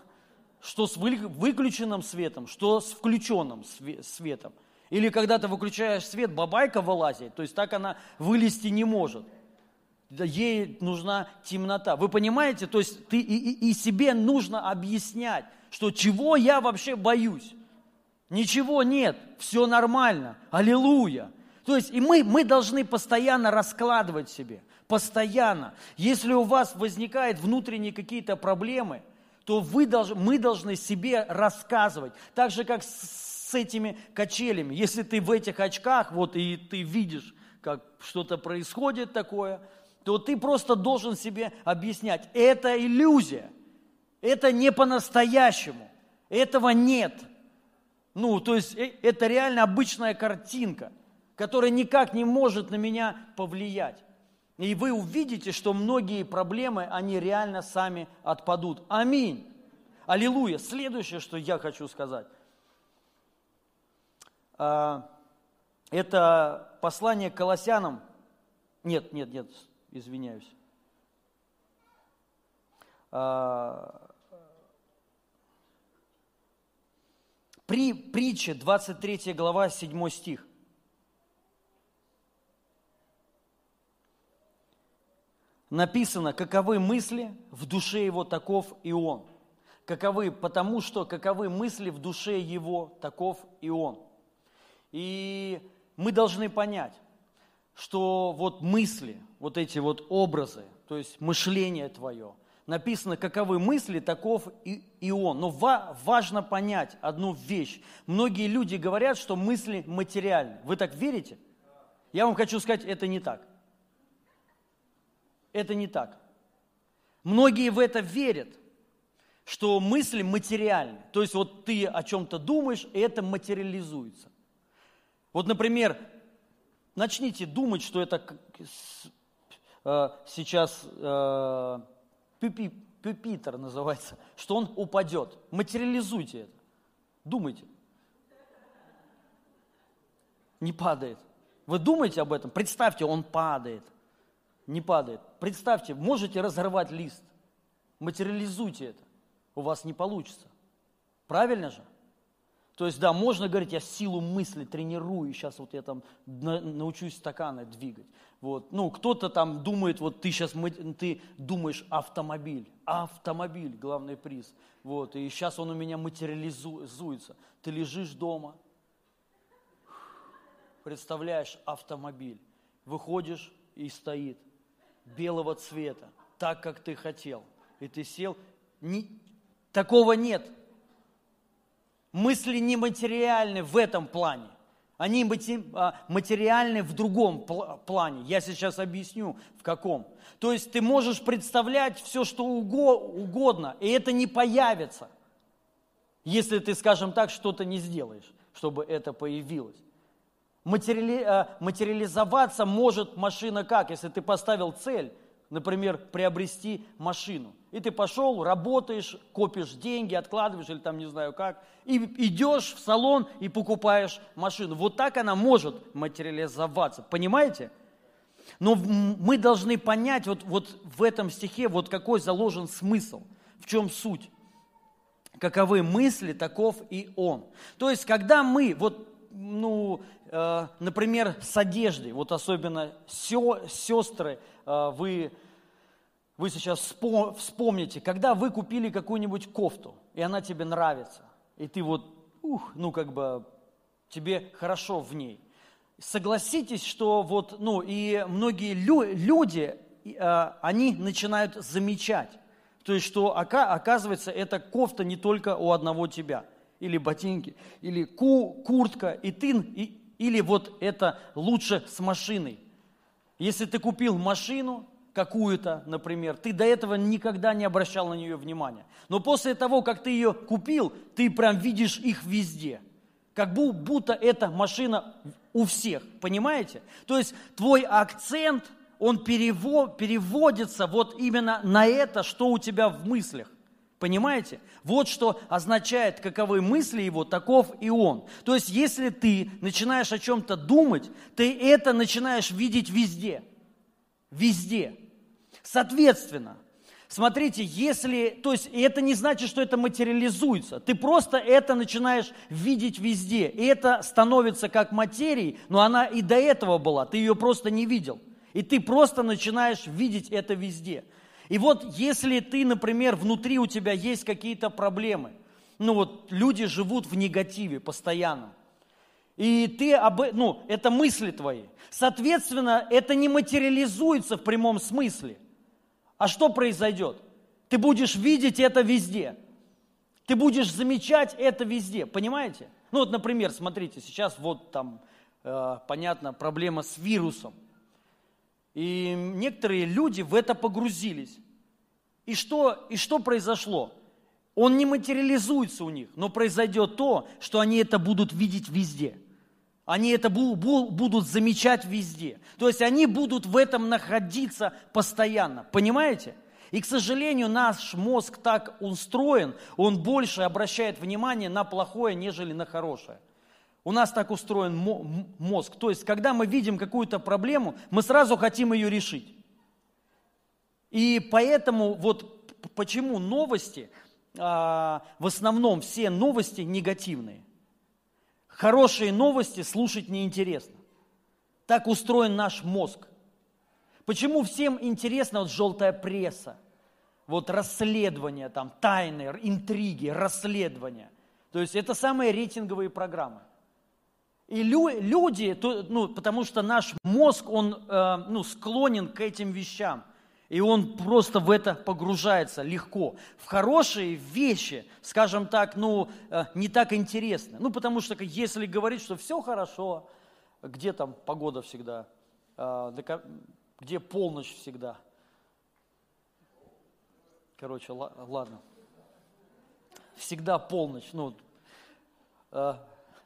что с выключенным светом, что с включенным светом. Или когда ты выключаешь свет, бабайка вылазит, то есть так она вылезти не может. Ей нужна темнота. Вы понимаете? То есть ты и, и, и себе нужно объяснять, что чего я вообще боюсь. Ничего нет, все нормально. Аллилуйя. То есть и мы, мы должны постоянно раскладывать себе. Постоянно. Если у вас возникают внутренние какие-то проблемы – то вы должны, мы должны себе рассказывать. Так же, как с, с этими качелями. Если ты в этих очках, вот и ты видишь, как что-то происходит такое, то ты просто должен себе объяснять, это иллюзия, это не по-настоящему, этого нет. Ну, то есть э, это реально обычная картинка, которая никак не может на меня повлиять. И вы увидите, что многие проблемы, они реально сами отпадут. Аминь. Аллилуйя. Следующее, что я хочу сказать. А, это послание к Колоссянам. Нет, нет, нет, извиняюсь. А, при притче 23 глава 7 стих. Написано, каковы мысли в душе его, таков и он. Каковы, потому что каковы мысли в душе его, таков и он. И мы должны понять, что вот мысли, вот эти вот образы, то есть мышление твое, написано, каковы мысли, таков и, и он. Но ва, важно понять одну вещь. Многие люди говорят, что мысли материальны. Вы так верите? Я вам хочу сказать, это не так. Это не так. Многие в это верят, что мысли материальны. То есть вот ты о чем-то думаешь, и это материализуется. Вот, например, начните думать, что это э, сейчас э, пюпитер называется, что он упадет. Материализуйте это. Думайте. Не падает. Вы думаете об этом? Представьте, он падает – не падает. Представьте, можете разорвать лист, материализуйте это, у вас не получится. Правильно же? То есть, да, можно говорить, я силу мысли тренирую, сейчас вот я там научусь стаканы двигать. Вот. Ну, кто-то там думает, вот ты сейчас ты думаешь автомобиль, автомобиль, главный приз. Вот, и сейчас он у меня материализуется. Ты лежишь дома, представляешь автомобиль, выходишь и стоит белого цвета, так, как ты хотел. И ты сел. Не, такого нет. Мысли нематериальны в этом плане. Они а, материальны в другом плане. Я сейчас объясню, в каком. То есть ты можешь представлять все, что угодно, и это не появится, если ты, скажем так, что-то не сделаешь, чтобы это появилось. Материали, э, материализоваться может машина как? Если ты поставил цель, например, приобрести машину. И ты пошел, работаешь, копишь деньги, откладываешь или там не знаю как, и идешь в салон и покупаешь машину. Вот так она может материализоваться. Понимаете? Но мы должны понять вот, вот в этом стихе, вот какой заложен смысл, в чем суть. Каковы мысли, таков и он. То есть, когда мы, вот ну, например, с одеждой, вот особенно сестры, э, вы, вы сейчас вспо- вспомните, когда вы купили какую-нибудь кофту, и она тебе нравится, и ты вот, ух, ну как бы тебе хорошо в ней. Согласитесь, что вот, ну и многие лю- люди, э, они начинают замечать, то есть, что ока- оказывается, эта кофта не только у одного тебя, или ботинки, или ку- куртка, и ты, и- или вот это лучше с машиной. Если ты купил машину какую-то, например, ты до этого никогда не обращал на нее внимания. Но после того, как ты ее купил, ты прям видишь их везде. Как бу- будто эта машина у всех, понимаете? То есть твой акцент, он перево- переводится вот именно на это, что у тебя в мыслях. Понимаете? Вот что означает, каковы мысли его, таков и он. То есть, если ты начинаешь о чем-то думать, ты это начинаешь видеть везде. Везде. Соответственно, смотрите, если, то есть это не значит, что это материализуется. Ты просто это начинаешь видеть везде. И это становится как материей, но она и до этого была, ты ее просто не видел. И ты просто начинаешь видеть это везде. И вот если ты, например, внутри у тебя есть какие-то проблемы, ну вот люди живут в негативе постоянно, и ты об, э- ну, это мысли твои. Соответственно, это не материализуется в прямом смысле. А что произойдет? Ты будешь видеть это везде. Ты будешь замечать это везде, понимаете? Ну вот, например, смотрите, сейчас вот там, э, понятно, проблема с вирусом. И некоторые люди в это погрузились. И что, и что произошло? Он не материализуется у них, но произойдет то, что они это будут видеть везде. Они это бу- бу- будут замечать везде. То есть они будут в этом находиться постоянно. Понимаете? И, к сожалению, наш мозг так устроен, он больше обращает внимание на плохое, нежели на хорошее. У нас так устроен мозг. То есть, когда мы видим какую-то проблему, мы сразу хотим ее решить. И поэтому вот почему новости, а, в основном все новости негативные. Хорошие новости слушать неинтересно. Так устроен наш мозг. Почему всем интересна вот желтая пресса? Вот расследования, там, тайны, интриги, расследования. То есть это самые рейтинговые программы. И лю- люди, то- ну, потому что наш мозг, он э, ну, склонен к этим вещам. И он просто в это погружается легко. В хорошие вещи, скажем так, ну, э, не так интересно. Ну, потому что если говорить, что все хорошо, где там погода всегда, Э, где полночь всегда. Короче, ла- ладно. Всегда полночь, ну, э,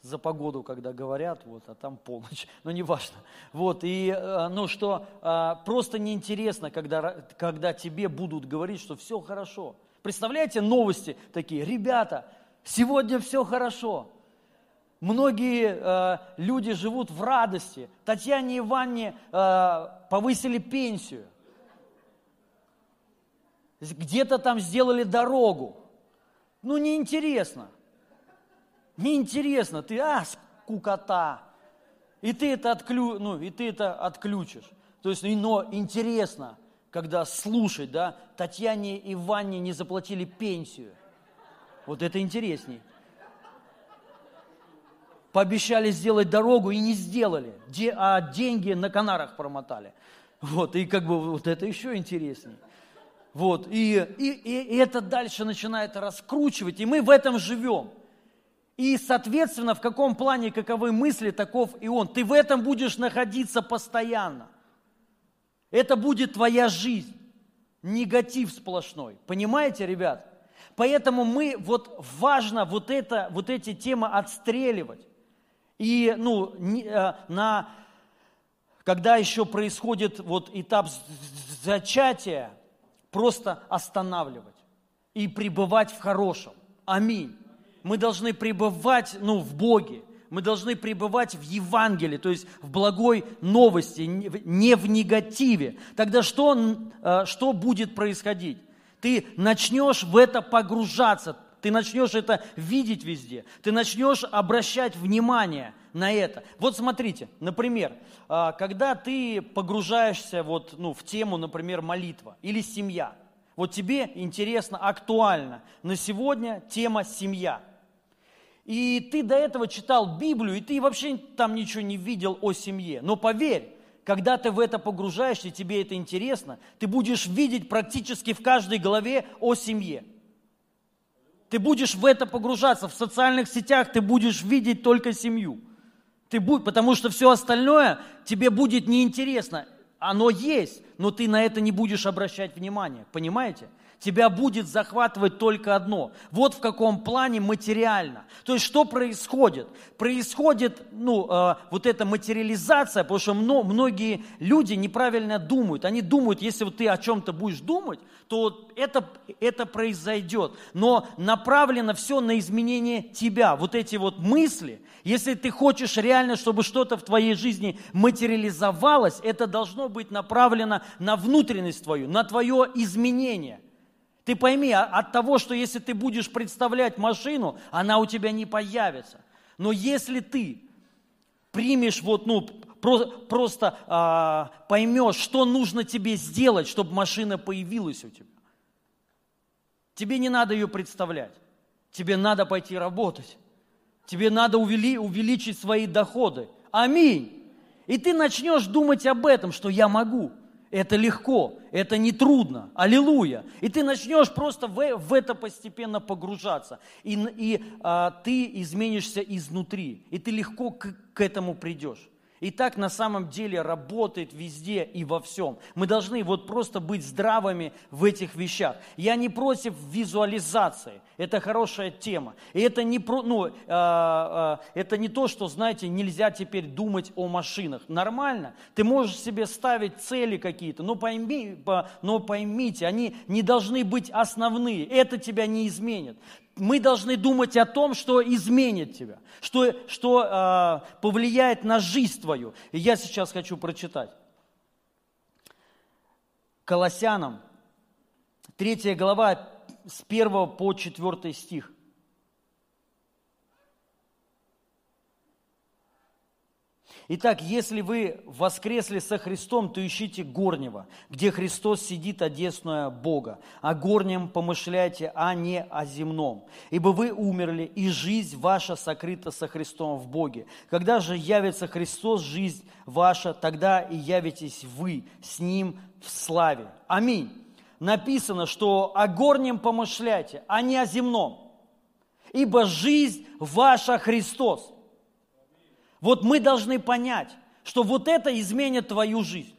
за погоду, когда говорят, вот, а там полночь, но неважно. Вот, и, э, ну, что э, просто неинтересно, когда, когда тебе будут говорить, что все хорошо. Представляете, новости такие, ребята, сегодня все хорошо. Многие э, люди живут в радости. Татьяне Ивановне э, повысили пенсию. Где-то там сделали дорогу. Ну, неинтересно. Неинтересно. Ты, а, скукота. И ты это, отклю, ну, и ты это отключишь. То есть, и- но интересно, когда слушать, да, Татьяне Ивановне не заплатили пенсию. Вот это интересней. Пообещали сделать дорогу и не сделали, Де- а деньги на Канарах промотали. Вот, и как бы вот это еще интереснее. Вот, и, и, и это дальше начинает раскручивать, и мы в этом живем. И, соответственно, в каком плане, каковы мысли, таков и он. Ты в этом будешь находиться постоянно. Это будет твоя жизнь. Негатив сплошной. Понимаете, ребят? Поэтому мы, вот важно вот, это, вот эти темы отстреливать. И, ну, э, на, когда еще происходит вот этап зачатия, просто останавливать и пребывать в хорошем. Аминь. Мы должны пребывать ну, в Боге, мы должны пребывать в Евангелии, то есть в благой новости, не в- не в негативе. Тогда что, э, что будет происходить? Ты начнешь в это погружаться, Ты начнешь это видеть везде. Ты начнешь обращать внимание на это. Вот смотрите, например, а, когда ты погружаешься вот, ну, в тему, например, молитва или семья. Вот тебе интересно, актуально на сегодня тема семья. И ты до этого читал Библию, и ты вообще там ничего не видел о семье. Но поверь, когда ты в это погружаешься, тебе это интересно, ты будешь видеть практически в каждой главе о семье. Ты будешь в это погружаться, в социальных сетях ты будешь видеть только семью. Ты будь, потому что все остальное тебе будет неинтересно. Оно есть, но ты на это не будешь обращать внимания. Понимаете? Тебя будет захватывать только одно. Вот в каком плане материально. То есть что происходит? Происходит ну, э, вот эта материализация, потому что мно, многие люди неправильно думают. Они думают, если вот ты о чем-то будешь думать, то это, это произойдет. Но направлено все на изменение тебя. Вот эти вот мысли, если ты хочешь реально, чтобы что-то в твоей жизни материализовалось, это должно быть направлено на внутренность твою, на твое изменение – ты пойми, а от того, что если ты будешь представлять машину, она у тебя не появится. Но если ты примешь вот, ну, про, просто а, поймешь, что нужно тебе сделать, чтобы машина появилась у тебя. Тебе не надо ее представлять. Тебе надо пойти работать. Тебе надо увели, увеличить свои доходы. Аминь. И ты начнешь думать об этом, что я могу. Это легко, это не трудно. Аллилуйя. И ты начнешь просто в, в это постепенно погружаться. И, и а, ты изменишься изнутри. И ты легко к, к этому придешь. И так на самом деле работает везде и во всем. Мы должны вот просто быть здравыми в этих вещах. Я не против визуализации. Это хорошая тема. И это не, про, ну, э, э, это не то, что, знаете, нельзя теперь думать о машинах. Нормально. Ты можешь себе ставить цели какие-то, но, пойми, но поймите, они не должны быть основные. Это тебя не изменит мы должны думать о том, что изменит тебя, что, что э, повлияет на жизнь твою. И я сейчас хочу прочитать. Колоссянам, 3 глава, с 1 по 4 стих. Итак, если вы воскресли со Христом, то ищите горнего, где Христос сидит, одесную Бога. О горнем помышляйте, а не о земном. Ибо вы умерли, и жизнь ваша сокрыта со Христом в Боге. Когда же явится Христос, жизнь ваша, тогда и явитесь вы с Ним в славе. Аминь. Написано, что о горнем помышляйте, а не о земном. Ибо жизнь ваша Христос. Вот мы должны понять, что вот это изменит твою жизнь.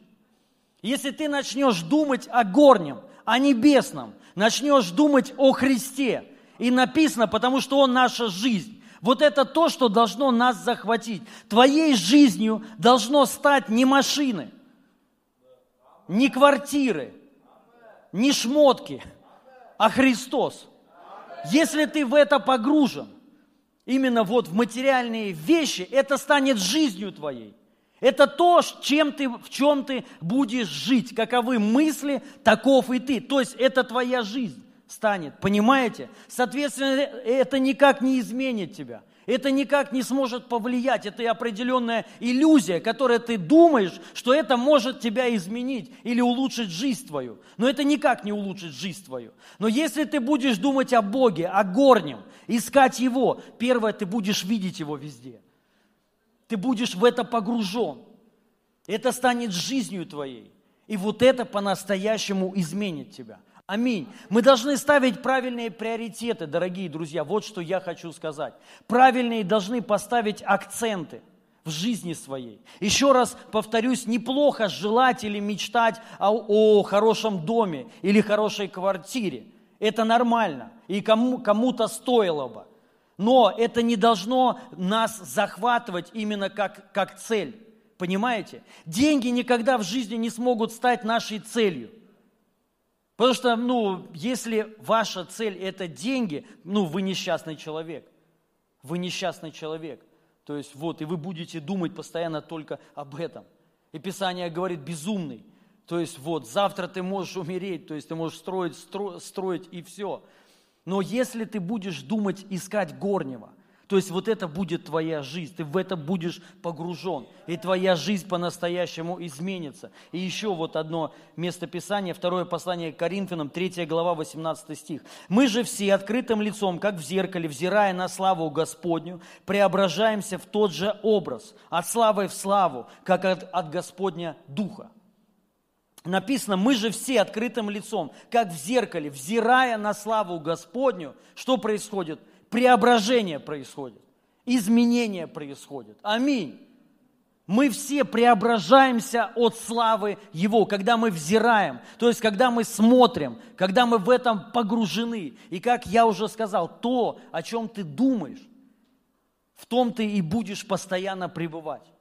Если ты начнешь думать о горнем, о небесном, начнешь думать о Христе, и написано, потому что Он наша жизнь. Вот это то, что должно нас захватить. Твоей жизнью должно стать не машины, не квартиры, не шмотки, а Христос. Если ты в это погружен, именно вот в материальные вещи, это станет жизнью твоей. Это то, чем ты, в чем ты будешь жить. Каковы мысли, таков и ты. То есть это твоя жизнь станет, понимаете? Соответственно, это никак не изменит тебя. Это никак не сможет повлиять. Это определенная иллюзия, которая ты думаешь, что это может тебя изменить или улучшить жизнь твою. Но это никак не улучшит жизнь твою. Но если ты будешь думать о Боге, о горнем, искать Его, первое, ты будешь видеть Его везде. Ты будешь в это погружен. Это станет жизнью твоей. И вот это по-настоящему изменит тебя. Аминь. Мы должны ставить правильные приоритеты, дорогие друзья. Вот что я хочу сказать. Правильные должны поставить акценты в жизни своей. Еще раз повторюсь, неплохо желать или мечтать о, о хорошем доме или хорошей квартире. Это нормально, и кому, кому-то стоило бы. Но это не должно нас захватывать именно как, как цель. Понимаете? Деньги никогда в жизни не смогут стать нашей целью. Потому что, ну, если ваша цель – это деньги, ну, вы несчастный человек. Вы несчастный человек. То есть вот, и вы будете думать постоянно только об этом. И Писание говорит безумный. То есть вот, завтра ты можешь умереть, то есть ты можешь строить, стро, строить и все. Но если ты будешь думать искать горнего, то есть вот это будет твоя жизнь, ты в это будешь погружен, и твоя жизнь по-настоящему изменится. И еще вот одно место Писания, второе послание к Коринфянам, 3 глава, 18 стих. «Мы же все открытым лицом, как в зеркале, взирая на славу Господню, преображаемся в тот же образ, от славы в славу, как от, от Господня Духа». Написано, мы же все открытым лицом, как в зеркале, взирая на славу Господню, что происходит – преображение происходит, изменение происходит. Аминь. Мы все преображаемся от славы Его, когда мы взираем, то есть когда мы смотрим, когда мы в этом погружены. И как я уже сказал, то, о чем ты думаешь, в том ты и будешь постоянно пребывать.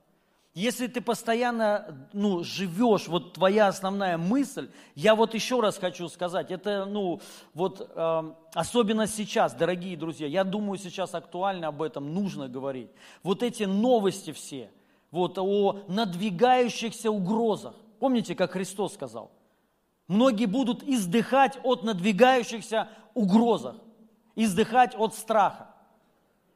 Если ты постоянно ну, живешь, вот твоя основная мысль, я вот еще раз хочу сказать, это, ну, вот э, особенно сейчас, дорогие друзья, я думаю, сейчас актуально об этом нужно говорить. Вот эти новости все, вот о надвигающихся угрозах. Помните, как Христос сказал? Многие будут издыхать от надвигающихся угрозах, издыхать от страха.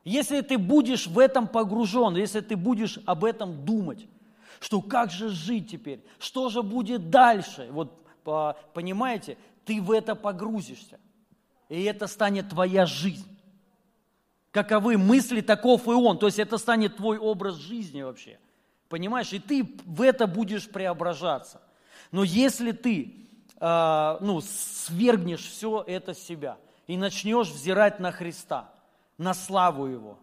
Если ты будешь в этом погружен, если ты будешь об этом думать, что как же жить теперь, что же будет дальше, вот понимаете, ты в это погрузишься, и это станет твоя жизнь. Каковы мысли, таков и он. То есть это станет твой образ жизни вообще. Понимаешь? И ты в это будешь преображаться. Но если ты э, ну, свергнешь все это с себя и начнешь взирать на Христа – на славу Его.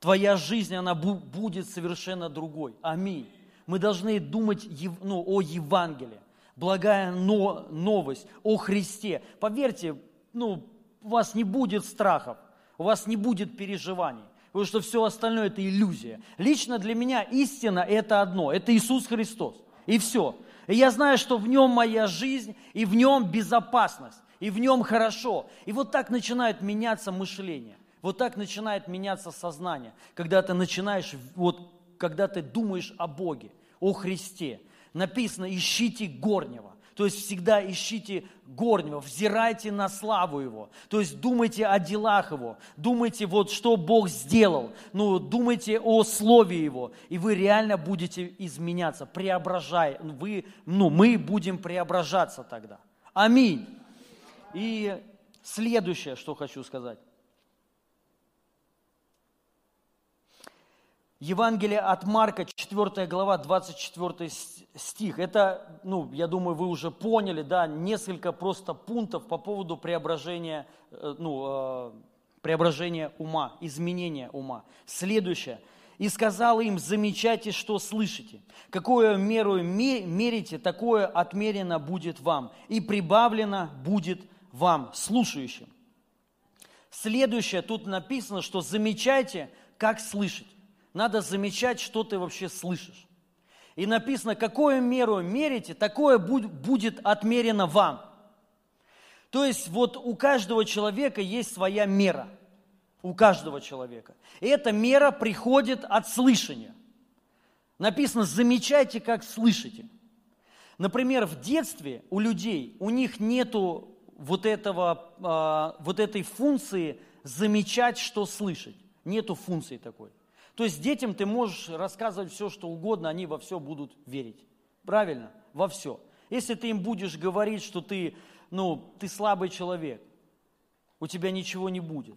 Твоя жизнь, она будет совершенно другой. Аминь. Мы должны думать ну, о Евангелии, благая но, новость о Христе. Поверьте, ну, у вас не будет страхов, у вас не будет переживаний, потому что все остальное – это иллюзия. Лично для меня истина – это одно, это Иисус Христос, и все. И я знаю, что в нем моя жизнь, и в нем безопасность, и в нем хорошо. И вот так начинает меняться мышление. Вот так начинает меняться сознание, когда ты начинаешь, вот, когда ты думаешь о Боге, о Христе. Написано, ищите горнего. То есть всегда ищите горнего, взирайте на славу Его. То есть думайте о делах Его, думайте вот что Бог сделал, ну думайте о Слове Его, и вы реально будете изменяться, преображая, вы, ну мы будем преображаться тогда. Аминь. И следующее, что хочу сказать. Евангелие от Марка, 4 глава, 24 стих. Это, ну, я думаю, вы уже поняли, да, несколько просто пунктов по поводу преображения, э, ну, э, преображения ума, изменения ума. Следующее. «И сказал им, замечайте, что слышите. Какую меру мерите, такое отмерено будет вам, и прибавлено будет вам, слушающим». Следующее, тут написано, что замечайте, как слышать надо замечать, что ты вообще слышишь. И написано, какую меру мерите, такое будет отмерено вам. То есть вот у каждого человека есть своя мера. У каждого человека. И эта мера приходит от слышания. Написано, замечайте, как слышите. Например, в детстве у людей, у них нету вот, этого, а, вот этой функции замечать, что слышать. Нету функции такой. То есть детям ты можешь рассказывать все, что угодно, они во все будут верить. Правильно? Во все. Если ты им будешь говорить, что ты, ну, ты слабый человек, у тебя ничего не будет.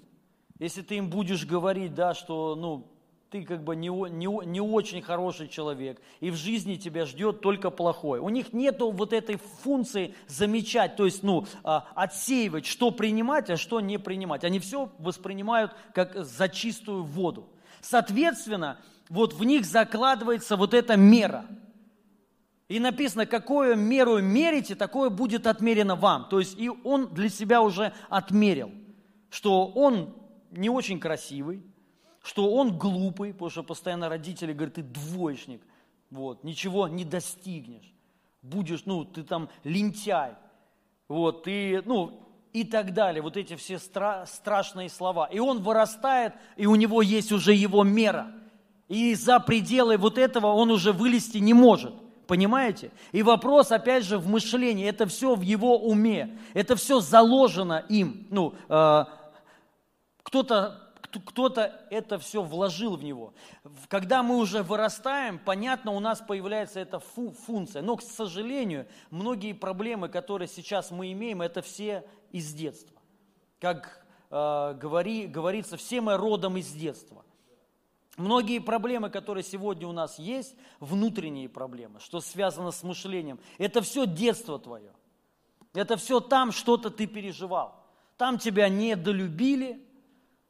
Если ты им будешь говорить, да, что, ну, ты как бы не, не, не очень хороший человек, и в жизни тебя ждет только плохое. У них нет вот этой функции замечать, то есть ну, а, отсеивать, что принимать, а что не принимать. Они все воспринимают как за чистую воду. Соответственно, вот в них закладывается вот эта мера. И написано, какую меру мерите, такое будет отмерено вам. То есть и он для себя уже отмерил, что он не очень красивый, что он глупый, потому что постоянно родители говорят, ты двоечник, вот, ничего не достигнешь, будешь, ну, ты там лентяй, вот, ты, ну, и так далее. Вот эти все стра- страшные слова. И он вырастает, и у него есть уже его мера. И за пределы вот этого он уже вылезти не может. Понимаете? И вопрос, опять же, в мышлении. Это все в его уме. Это все заложено им. Ну, э, кто-то кто-то это все вложил в него. Когда мы уже вырастаем, понятно, у нас появляется эта фу функция. Но, к сожалению, многие проблемы, которые сейчас мы имеем, это все из детства. Как э, говори, говорится, все мы родом из детства. Многие проблемы, которые сегодня у нас есть, внутренние проблемы, что связано с мышлением, это все детство твое. Это все там что-то ты переживал. Там тебя недолюбили,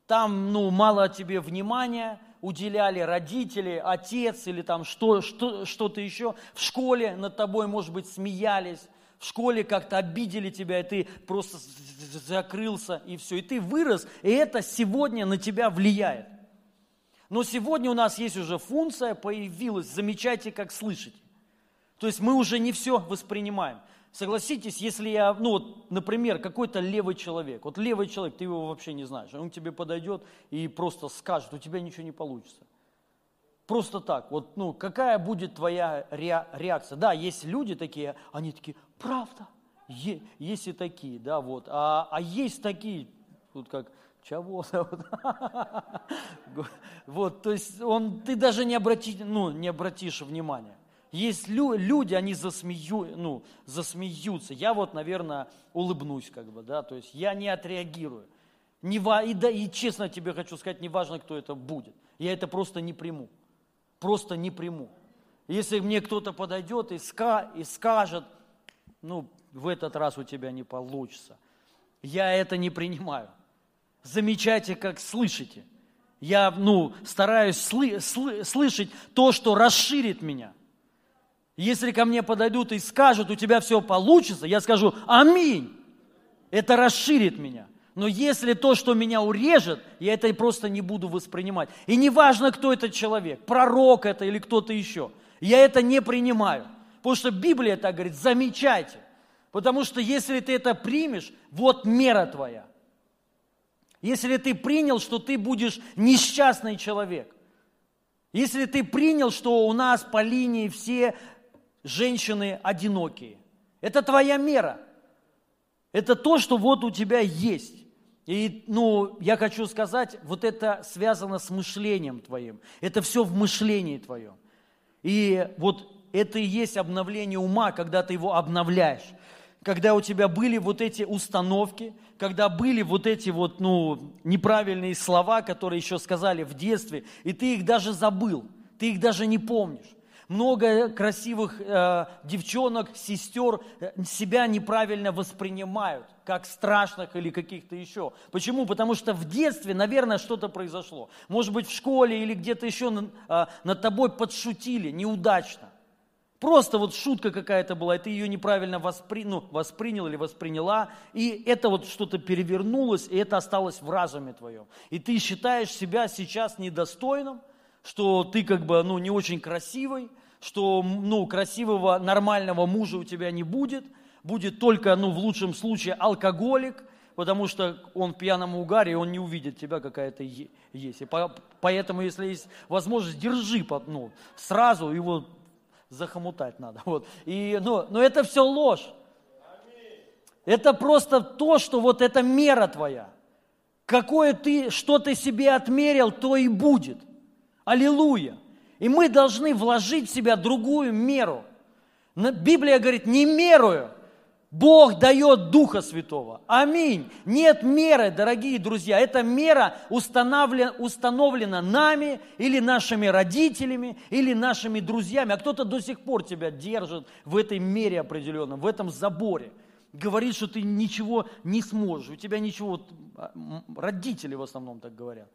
там ну, мало тебе внимания уделяли родители, отец или там что, что, что-то еще. В школе над тобой, может быть, смеялись, в школе как-то обидели тебя, и ты просто закрылся, и все. И ты вырос, и это сегодня на тебя влияет. Но сегодня у нас есть уже функция, появилась, замечайте, как слышите. То есть мы уже не все воспринимаем. Согласитесь, если я, ну вот, например, какой-то левый человек, вот левый человек, ты его вообще не знаешь, он тебе подойдет и просто скажет, у тебя ничего не получится. Просто так, вот, ну, какая будет твоя реакция? Да, есть люди такие, они такие, правда, есть и такие, да, вот, а, а есть такие, вот как чего? Вот, то есть он, ты даже не, обрати, ну, не обратишь внимания. Есть лю, люди, они засмею, ну, засмеются. Я вот, наверное, улыбнусь, как бы, да, то есть я не отреагирую. Не, и, да, и честно тебе хочу сказать, не важно, кто это будет. Я это просто не приму. Просто не приму. Если мне кто-то подойдет и, ска, и скажет, ну, в этот раз у тебя не получится, я это не принимаю замечайте, как слышите. Я ну, стараюсь сли, сли, слышать то, что расширит меня. Если ко мне подойдут и скажут, у тебя все получится, я скажу «Аминь». Это расширит меня. Но если то, что меня урежет, я это просто не буду воспринимать. И неважно, кто этот человек, пророк это или кто-то еще, я это не принимаю. Потому что Библия так говорит, замечайте. Потому что если ты это примешь, вот мера твоя – если ты принял, что ты будешь несчастный человек, если ты принял, что у нас по линии все женщины одинокие, это твоя мера. Это то, что вот у тебя есть. И, ну, я хочу сказать, вот это связано с мышлением твоим. Это все в мышлении твоем. И вот это и есть обновление ума, когда ты его обновляешь когда у тебя были вот эти установки, когда были вот эти вот, ну, неправильные слова, которые еще сказали в детстве, и ты их даже забыл, ты их даже не помнишь. Много красивых э, девчонок, сестер э, себя неправильно воспринимают, как страшных или каких-то еще. Почему? Потому что в детстве, наверное, что-то произошло. Может быть, в школе или где-то еще э, над тобой подшутили неудачно. Просто вот шутка какая-то была, и ты ее неправильно воспри... ну, воспринял или восприняла, и это вот что-то перевернулось, и это осталось в разуме твоем. И ты считаешь себя сейчас недостойным, что ты как бы ну, не очень красивый, что ну, красивого нормального мужа у тебя не будет, будет только ну, в лучшем случае алкоголик, потому что он в пьяном угаре, и он не увидит тебя, какая то есть. И по, поэтому, если есть возможность, держи ну, сразу его захомутать надо. Вот. И, но, но это все ложь. Это просто то, что вот это мера твоя. Какое ты, что ты себе отмерил, то и будет. Аллилуйя. И мы должны вложить в себя другую меру. Библия говорит, не мерую, Бог дает Духа Святого. Аминь. Нет меры, дорогие друзья. Эта мера установлена, установлена нами или нашими родителями, или нашими друзьями. А кто-то до сих пор тебя держит в этой мере определенном, в этом заборе. Говорит, что ты ничего не сможешь, у тебя ничего... А, родители в основном так говорят,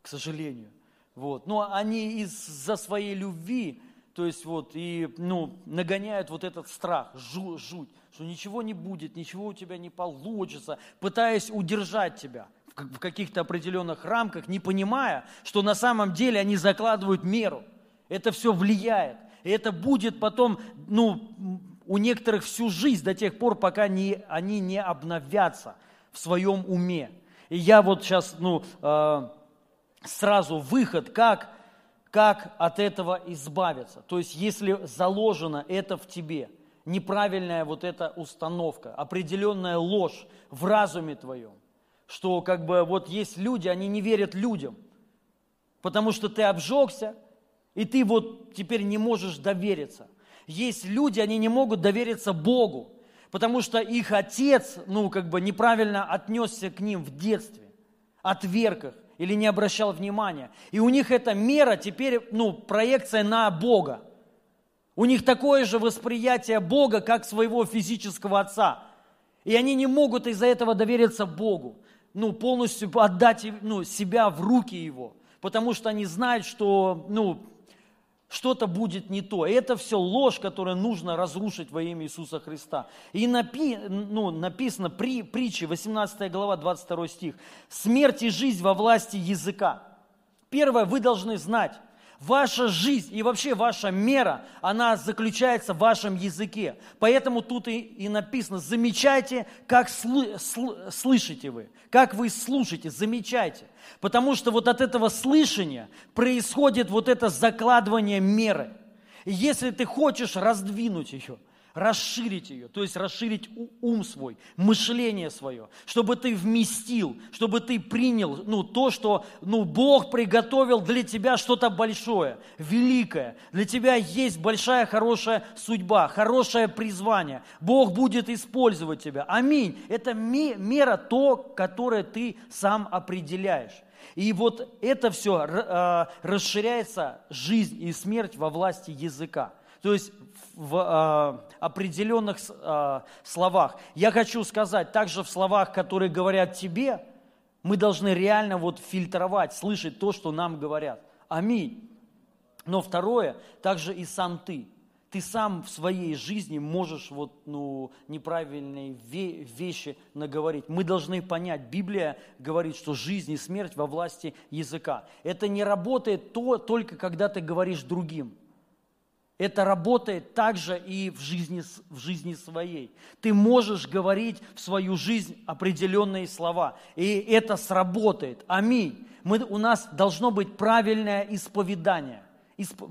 к сожалению. Вот. Но они из-за своей любви то есть вот, и, ну, нагоняют вот этот страх, жу, жуть, что ничего не будет, ничего у тебя не получится, пытаясь удержать тебя в каких-то определенных рамках, не понимая, что на самом деле они закладывают меру. Это все влияет. И это будет потом, ну, у некоторых всю жизнь до тех пор, пока не, они не обновятся в своем уме. И я вот сейчас, ну, э, сразу выход, как как от этого избавиться. То есть, если заложено это в тебе, неправильная вот эта установка, определенная ложь в разуме твоем, что как бы вот есть люди, они не верят людям, потому что ты обжегся, и ты вот теперь не можешь довериться. Есть люди, они не могут довериться Богу, потому что их отец, ну, как бы неправильно отнесся к ним в детстве, отверг их или не обращал внимания. И у них эта мера теперь, ну, проекция на Бога. У них такое же восприятие Бога, как своего физического отца. И они не могут из-за этого довериться Богу, ну, полностью отдать ну, себя в руки Его, потому что они знают, что, ну, что-то будет не то. Это все ложь, которую нужно разрушить во имя Иисуса Христа. И напи, ну, написано при притче, 18 глава, 22 стих. «Смерть и жизнь во власти языка». Первое, вы должны знать, Ваша жизнь и вообще ваша мера, она заключается в вашем языке. Поэтому тут и, и написано, замечайте, как сл, сл, слышите вы, как вы слушаете, замечайте. Потому что вот от этого слышания происходит вот это закладывание меры. И если ты хочешь раздвинуть ее – расширить ее, то есть расширить ум свой, мышление свое, чтобы ты вместил, чтобы ты принял ну, то, что ну, Бог приготовил для тебя что-то большое, великое. Для тебя есть большая хорошая судьба, хорошее призвание. Бог будет использовать тебя. Аминь. Это мера то, которое ты сам определяешь. И вот это все а, расширяется жизнь и смерть во власти языка. То есть в э, определенных э, словах. Я хочу сказать, также в словах, которые говорят тебе, мы должны реально вот фильтровать, слышать то, что нам говорят. Аминь. Но второе, также и сам ты. Ты сам в своей жизни можешь вот, ну, неправильные вещи наговорить. Мы должны понять, Библия говорит, что жизнь и смерть во власти языка. Это не работает то, только когда ты говоришь другим. Это работает также и в жизни, в жизни своей. Ты можешь говорить в свою жизнь определенные слова, и это сработает. Аминь. Мы, у нас должно быть правильное исповедание. Исп,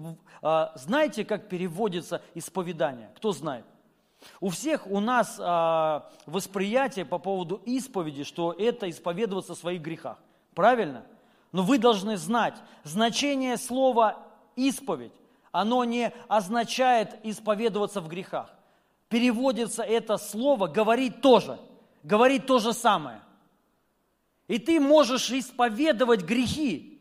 а, знаете, как переводится исповедание? Кто знает? У всех у нас а, восприятие по поводу исповеди, что это исповедоваться в своих грехах. Правильно? Но вы должны знать значение слова исповедь оно не означает исповедоваться в грехах. Переводится это слово говорить тоже, говорить то же самое. И ты можешь исповедовать грехи,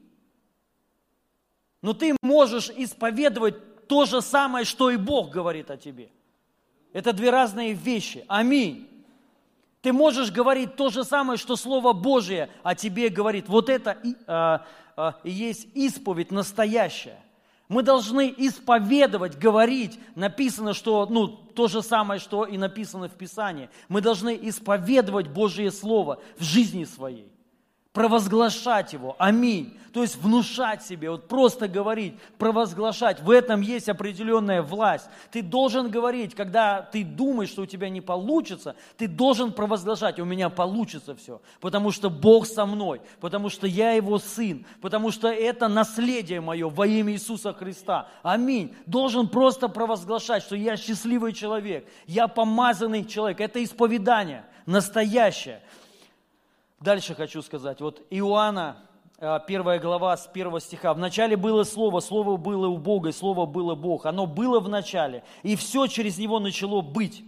но ты можешь исповедовать то же самое, что и Бог говорит о тебе. Это две разные вещи. Аминь. Ты можешь говорить то же самое, что Слово Божие о тебе говорит. Вот это и, а, а, и есть исповедь настоящая. Мы должны исповедовать, говорить. Написано, что ну, то же самое, что и написано в Писании. Мы должны исповедовать Божье Слово в жизни своей провозглашать его. Аминь. То есть внушать себе, вот просто говорить, провозглашать. В этом есть определенная власть. Ты должен говорить, когда ты думаешь, что у тебя не получится, ты должен провозглашать, у меня получится все. Потому что Бог со мной, потому что я его сын, потому что это наследие мое во имя Иисуса Христа. Аминь. Должен просто провозглашать, что я счастливый человек, я помазанный человек. Это исповедание настоящее. Дальше хочу сказать. Вот Иоанна, э, первая глава с первого стиха. «Вначале было Слово, Слово было у Бога, и Слово было Бог. Оно было в начале, и все через Него начало быть.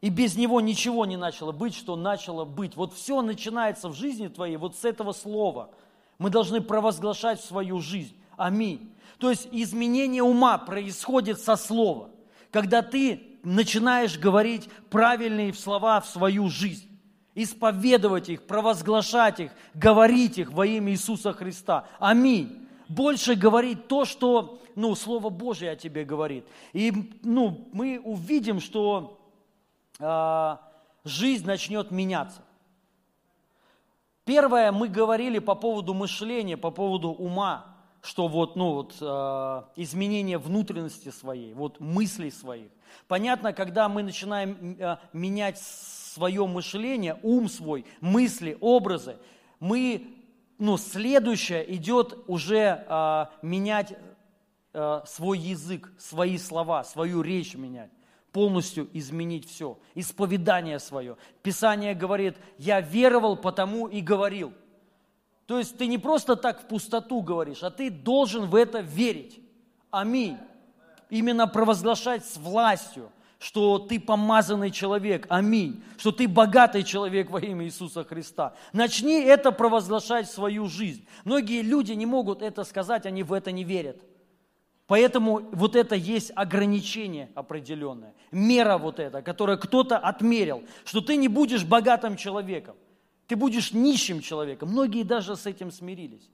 И без Него ничего не начало быть, что начало быть». Вот все начинается в жизни твоей вот с этого Слова. Мы должны провозглашать свою жизнь. Аминь. То есть изменение ума происходит со Слова. Когда ты начинаешь говорить правильные слова в свою жизнь исповедовать их, провозглашать их, говорить их во имя Иисуса Христа. Аминь. Больше говорить то, что ну, Слово Божие о тебе говорит. И ну, мы увидим, что э, жизнь начнет меняться. Первое, мы говорили по поводу мышления, по поводу ума, что вот, ну, вот, э, изменение внутренности своей, вот мыслей своих. Понятно, когда мы начинаем э, менять свое мышление, ум свой, мысли, образы, мы, ну, следующее идет уже а, менять э, свой язык, свои слова, свою речь менять полностью изменить все, исповедание свое. Писание говорит, я веровал, потому и говорил. То есть ты не просто так в пустоту говоришь, а ты должен в это верить. Аминь. Именно провозглашать с властью, что ты помазанный человек, аминь, что ты богатый человек во имя Иисуса Христа. Начни это провозглашать в свою жизнь. Многие люди не могут это сказать, они в это не верят. Поэтому вот это есть ограничение определенное, мера вот эта, которую кто-то отмерил, что ты не будешь богатым человеком, ты будешь нищим человеком. Многие даже с этим смирились.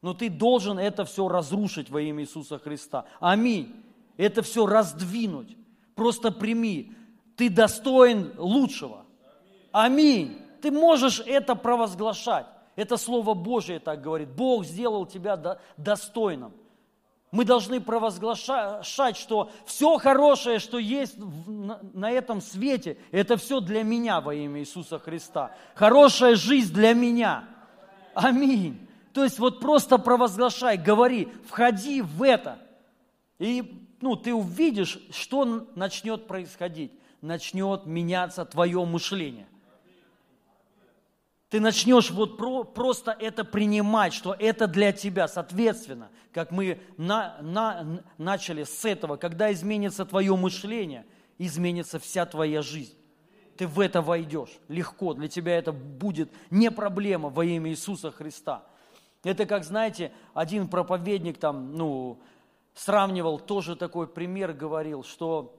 Но ты должен это все разрушить во имя Иисуса Христа. Аминь. Это все раздвинуть. Просто прими. Ты достоин лучшего. Аминь. Ты можешь это провозглашать. Это Слово Божие так говорит. Бог сделал тебя достойным. Мы должны провозглашать, что все хорошее, что есть на этом свете, это все для меня во имя Иисуса Христа. Хорошая жизнь для меня. Аминь. То есть вот просто провозглашай, говори, входи в это. И ну, ты увидишь, что начнет происходить. Начнет меняться твое мышление – ты начнешь вот про, просто это принимать, что это для тебя, соответственно, как мы на, на, начали с этого, когда изменится твое мышление, изменится вся твоя жизнь. Ты в это войдешь легко, для тебя это будет не проблема во имя Иисуса Христа. Это как, знаете, один проповедник там, ну, сравнивал, тоже такой пример говорил, что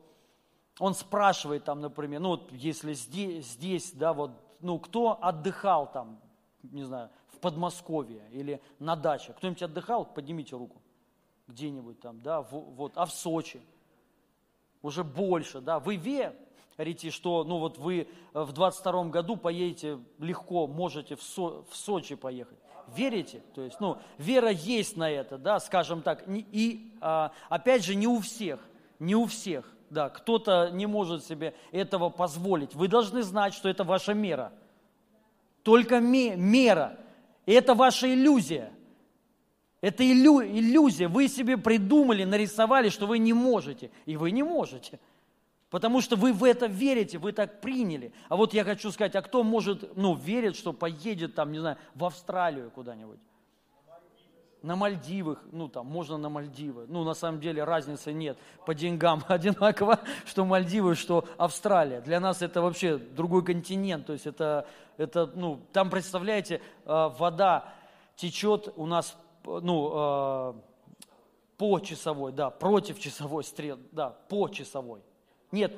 он спрашивает там, например, ну вот если здесь, здесь да, вот ну, кто отдыхал там, не знаю, в Подмосковье или на даче? Кто-нибудь отдыхал? Поднимите руку. Где-нибудь там, да, вот, а в Сочи? Уже больше, да. Вы верите, что, ну, вот вы в 22 году поедете легко, можете в, Со, в Сочи поехать? Верите? То есть, ну, вера есть на это, да, скажем так. И, а, опять же, не у всех, не у всех да, кто-то не может себе этого позволить. Вы должны знать, что это ваша мера. Только мера. это ваша иллюзия. Это иллю, иллюзия. Вы себе придумали, нарисовали, что вы не можете. И вы не можете. Потому что вы в это верите, вы так приняли. А вот я хочу сказать, а кто может, ну, верит, что поедет там, не знаю, в Австралию куда-нибудь? на Мальдивах, ну там можно на Мальдивы, ну на самом деле разницы нет, по деньгам одинаково, что Мальдивы, что Австралия. Для нас это вообще другой континент, то есть это, это ну там представляете, э, вода течет у нас, ну, э, по часовой, да, против часовой стрел, да, по часовой. Нет,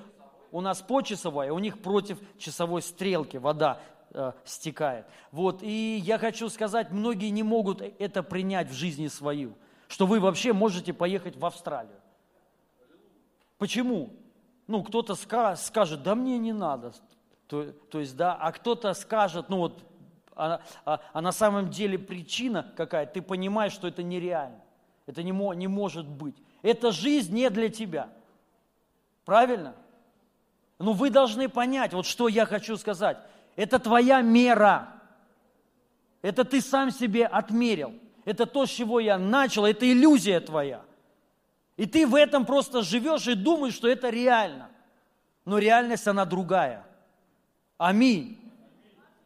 у нас по часовой, а у них против часовой стрелки вода э, стекает. Вот, и я хочу сказать, многие не могут это принять в жизни свою, что вы вообще можете поехать в Австралию. Почему? Ну, кто-то скажет, да мне не надо. То, то есть, да, а кто-то скажет, ну вот, а, а, а на самом деле причина какая, ты понимаешь, что это нереально. Это не, не может быть. Эта жизнь не для тебя. Правильно? Ну, вы должны понять, вот что я хочу сказать. Это твоя мера. Это ты сам себе отмерил. Это то, с чего я начал, это иллюзия твоя. И ты в этом просто живешь и думаешь, что это реально. Но реальность, она другая. Аминь.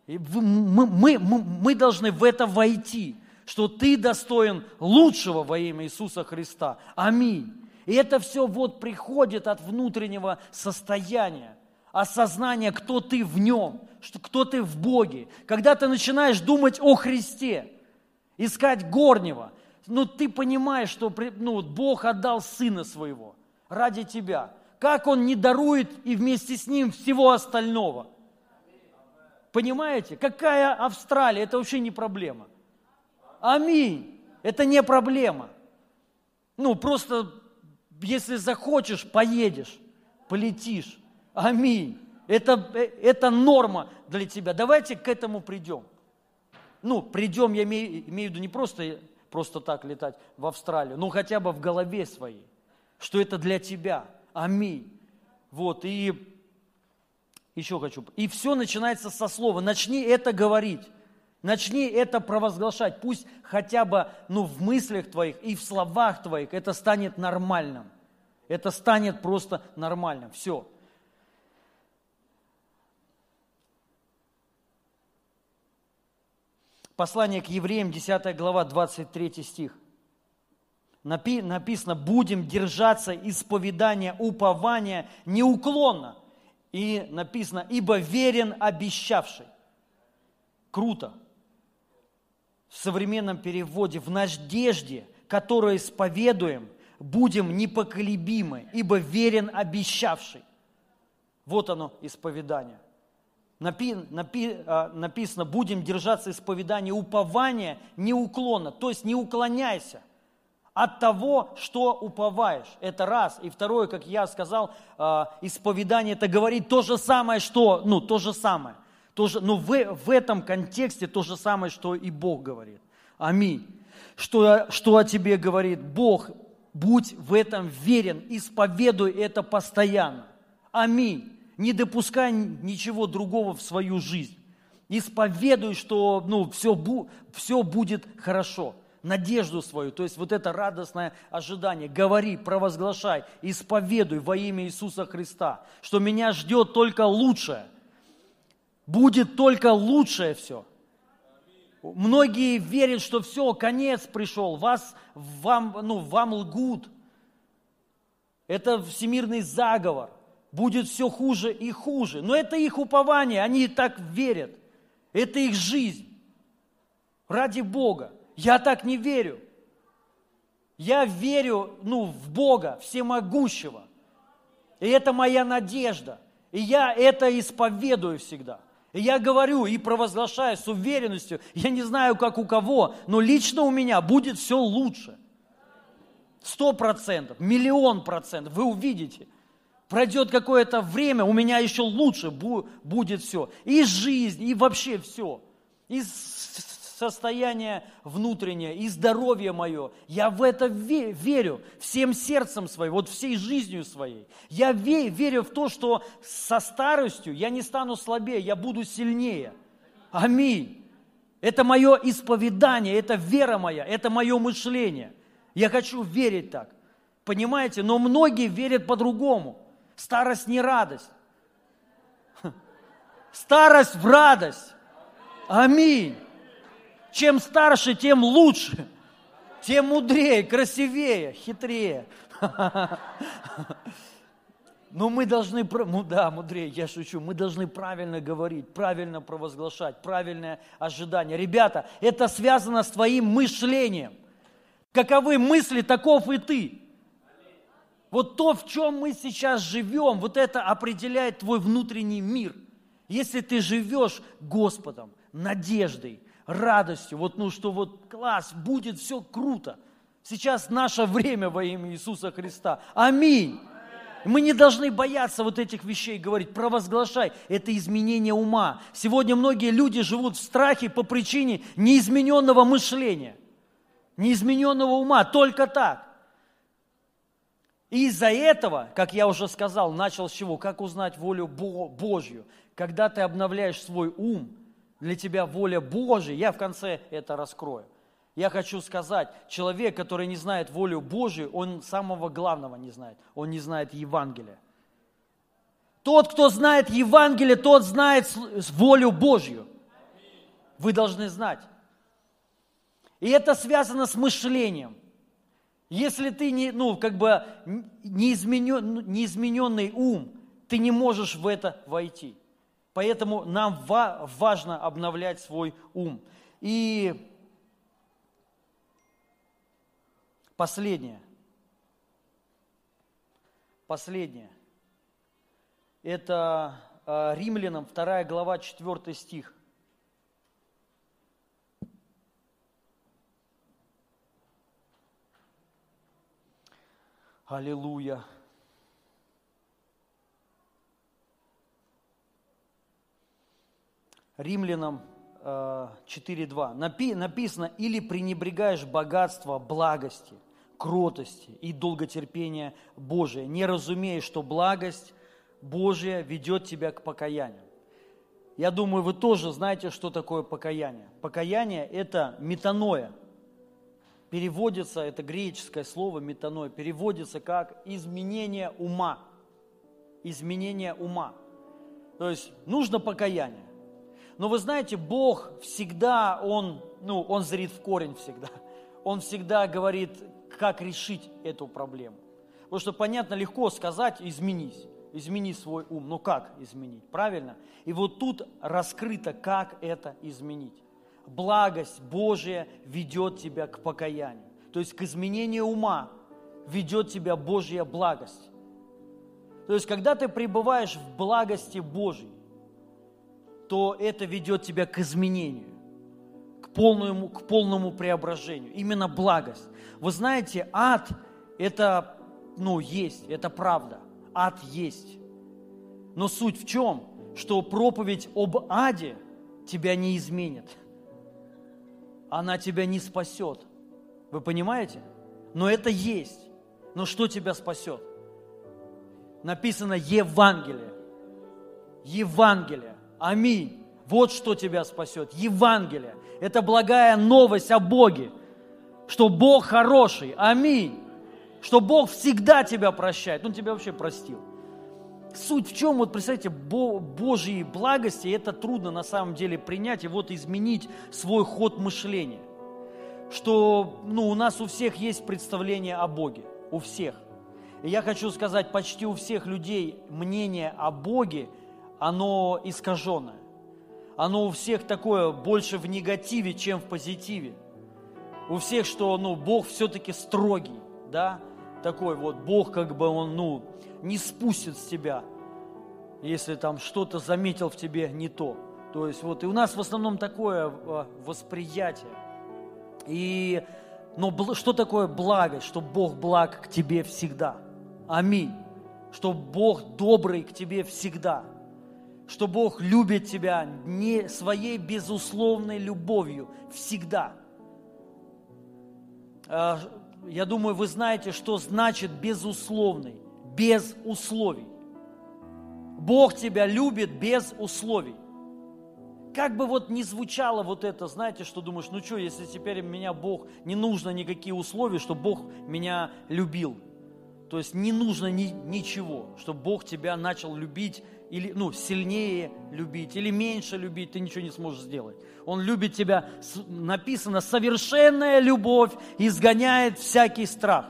И мы, мы, мы, мы должны в это войти, что ты достоин лучшего во имя Иисуса Христа. Аминь. И это все вот приходит от внутреннего состояния осознание, кто ты в нем, что, кто ты в Боге. Когда ты начинаешь думать о Христе, искать горнего, ну ты понимаешь, что ну, Бог отдал Сына Своего ради тебя. Как Он не дарует и вместе с Ним всего остального? Понимаете? Какая Австралия? Это вообще не проблема. Аминь. Это не проблема. Ну, просто если захочешь, поедешь, полетишь. Аминь. Это, это норма для тебя. Давайте к этому придем. Ну, придем, я имею, имею в виду не просто, просто так летать в Австралию, но хотя бы в голове своей, что это для тебя. Аминь. Вот, и еще хочу. И все начинается со слова. Начни это говорить. Начни это провозглашать. Пусть хотя бы ну, в мыслях твоих и в словах твоих это станет нормальным. Это станет просто нормальным. Все. Послание к евреям, 10 глава, 23 стих. Напи, написано, будем держаться исповедания, упования неуклонно. И написано, ибо верен обещавший. Круто. В современном переводе, в надежде, которую исповедуем, будем непоколебимы, ибо верен обещавший. Вот оно, исповедание. Напи, напи, а, написано, будем держаться исповедания упования неуклонно, то есть не уклоняйся от того, что уповаешь. Это раз. И второе, как я сказал, а, исповедание это говорит то же самое, что, ну, то же самое. То же, ну, в, в этом контексте то же самое, что и Бог говорит. Аминь. Что, что о тебе говорит Бог, будь в этом верен, исповедуй это постоянно. Аминь не допускай ничего другого в свою жизнь. Исповедуй, что ну, все, все будет хорошо. Надежду свою, то есть вот это радостное ожидание. Говори, провозглашай, исповедуй во имя Иисуса Христа, что меня ждет только лучшее. Будет только лучшее все. Многие верят, что все, конец пришел, вас, вам, ну, вам лгут. Это всемирный заговор будет все хуже и хуже. Но это их упование, они так верят. Это их жизнь. Ради Бога. Я так не верю. Я верю ну, в Бога, всемогущего. И это моя надежда. И я это исповедую всегда. И я говорю и провозглашаю с уверенностью, я не знаю, как у кого, но лично у меня будет все лучше. Сто процентов, миллион процентов, вы увидите – пройдет какое-то время, у меня еще лучше будет все. И жизнь, и вообще все. И состояние внутреннее, и здоровье мое. Я в это верю всем сердцем своим, вот всей жизнью своей. Я верю в то, что со старостью я не стану слабее, я буду сильнее. Аминь. Это мое исповедание, это вера моя, это мое мышление. Я хочу верить так. Понимаете? Но многие верят по-другому. Старость не радость. Старость в радость. Аминь. Чем старше, тем лучше. Тем мудрее, красивее, хитрее. Но мы должны, ну да, мудрее, я шучу, мы должны правильно говорить, правильно провозглашать, правильное ожидание. Ребята, это связано с твоим мышлением. Каковы мысли, таков и ты. Вот то, в чем мы сейчас живем, вот это определяет твой внутренний мир. Если ты живешь Господом, надеждой, радостью, вот ну что вот класс, будет все круто. Сейчас наше время во имя Иисуса Христа. Аминь. Мы не должны бояться вот этих вещей говорить, провозглашай. Это изменение ума. Сегодня многие люди живут в страхе по причине неизмененного мышления, неизмененного ума. Только так. И из-за этого, как я уже сказал, начал с чего? Как узнать волю Божью? Когда ты обновляешь свой ум, для тебя воля Божья, я в конце это раскрою. Я хочу сказать, человек, который не знает волю Божью, он самого главного не знает. Он не знает Евангелия. Тот, кто знает Евангелие, тот знает волю Божью. Вы должны знать. И это связано с мышлением – если ты не, ну, как бы неизменен, неизмененный ум, ты не можешь в это войти. Поэтому нам ва- важно обновлять свой ум. И последнее. Последнее. Это э, Римлянам 2 глава 4 стих. Аллилуйя. Римлянам 4.2 э, написано, или пренебрегаешь богатство благости, кротости и долготерпения Божия, не разумея, что благость Божия ведет тебя к покаянию. Я думаю, вы тоже знаете, что такое покаяние. Покаяние – это метаноя. Переводится, это греческое слово метаноя, переводится как изменение ума. Изменение ума. То есть нужно покаяние. Но вы знаете, Бог всегда, Он, ну, Он зрит в корень всегда. Он всегда говорит, как решить эту проблему. Потому что, понятно, легко сказать, изменись измени свой ум. Но как изменить? Правильно? И вот тут раскрыто, как это изменить. Благость Божия ведет тебя к покаянию. То есть к изменению ума ведет тебя Божья благость. То есть, когда ты пребываешь в благости Божьей, то это ведет тебя к изменению, к полному, к полному преображению. Именно благость. Вы знаете, ад – это, ну, есть, это правда ад есть. Но суть в чем? Что проповедь об аде тебя не изменит. Она тебя не спасет. Вы понимаете? Но это есть. Но что тебя спасет? Написано Евангелие. Евангелие. Аминь. Вот что тебя спасет. Евангелие. Это благая новость о Боге. Что Бог хороший. Аминь что Бог всегда тебя прощает. Он тебя вообще простил. Суть в чем, вот представьте, Божьи благости, это трудно на самом деле принять и вот изменить свой ход мышления. Что ну, у нас у всех есть представление о Боге, у всех. И я хочу сказать, почти у всех людей мнение о Боге, оно искаженное. Оно у всех такое больше в негативе, чем в позитиве. У всех, что ну, Бог все-таки строгий, да, такой вот Бог, как бы он, ну, не спустит с тебя, если там что-то заметил в тебе не то. То есть вот и у нас в основном такое а, восприятие. И, но что такое благость? Что Бог благ к тебе всегда. Аминь. Что Бог добрый к тебе всегда. Что Бог любит тебя не своей безусловной любовью всегда а, я думаю, вы знаете, что значит безусловный, без условий. Бог тебя любит без условий. Как бы вот ни звучало вот это, знаете, что думаешь, ну что, если теперь меня Бог, не нужно никакие условия, чтобы Бог меня любил. То есть не нужно ни, ничего, чтобы Бог тебя начал любить или ну, сильнее любить, или меньше любить, ты ничего не сможешь сделать. Он любит тебя, написано, совершенная любовь изгоняет всякий страх.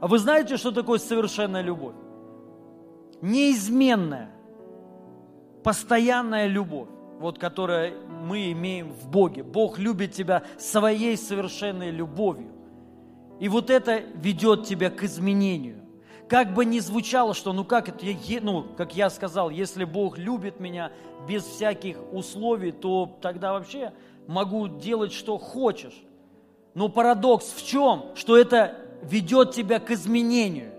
А вы знаете, что такое совершенная любовь? Неизменная, постоянная любовь, вот которая мы имеем в Боге. Бог любит тебя своей совершенной любовью. И вот это ведет тебя к изменению как бы ни звучало, что ну как это, ну, как я сказал, если Бог любит меня без всяких условий, то тогда вообще могу делать, что хочешь. Но парадокс в чем? Что это ведет тебя к изменению.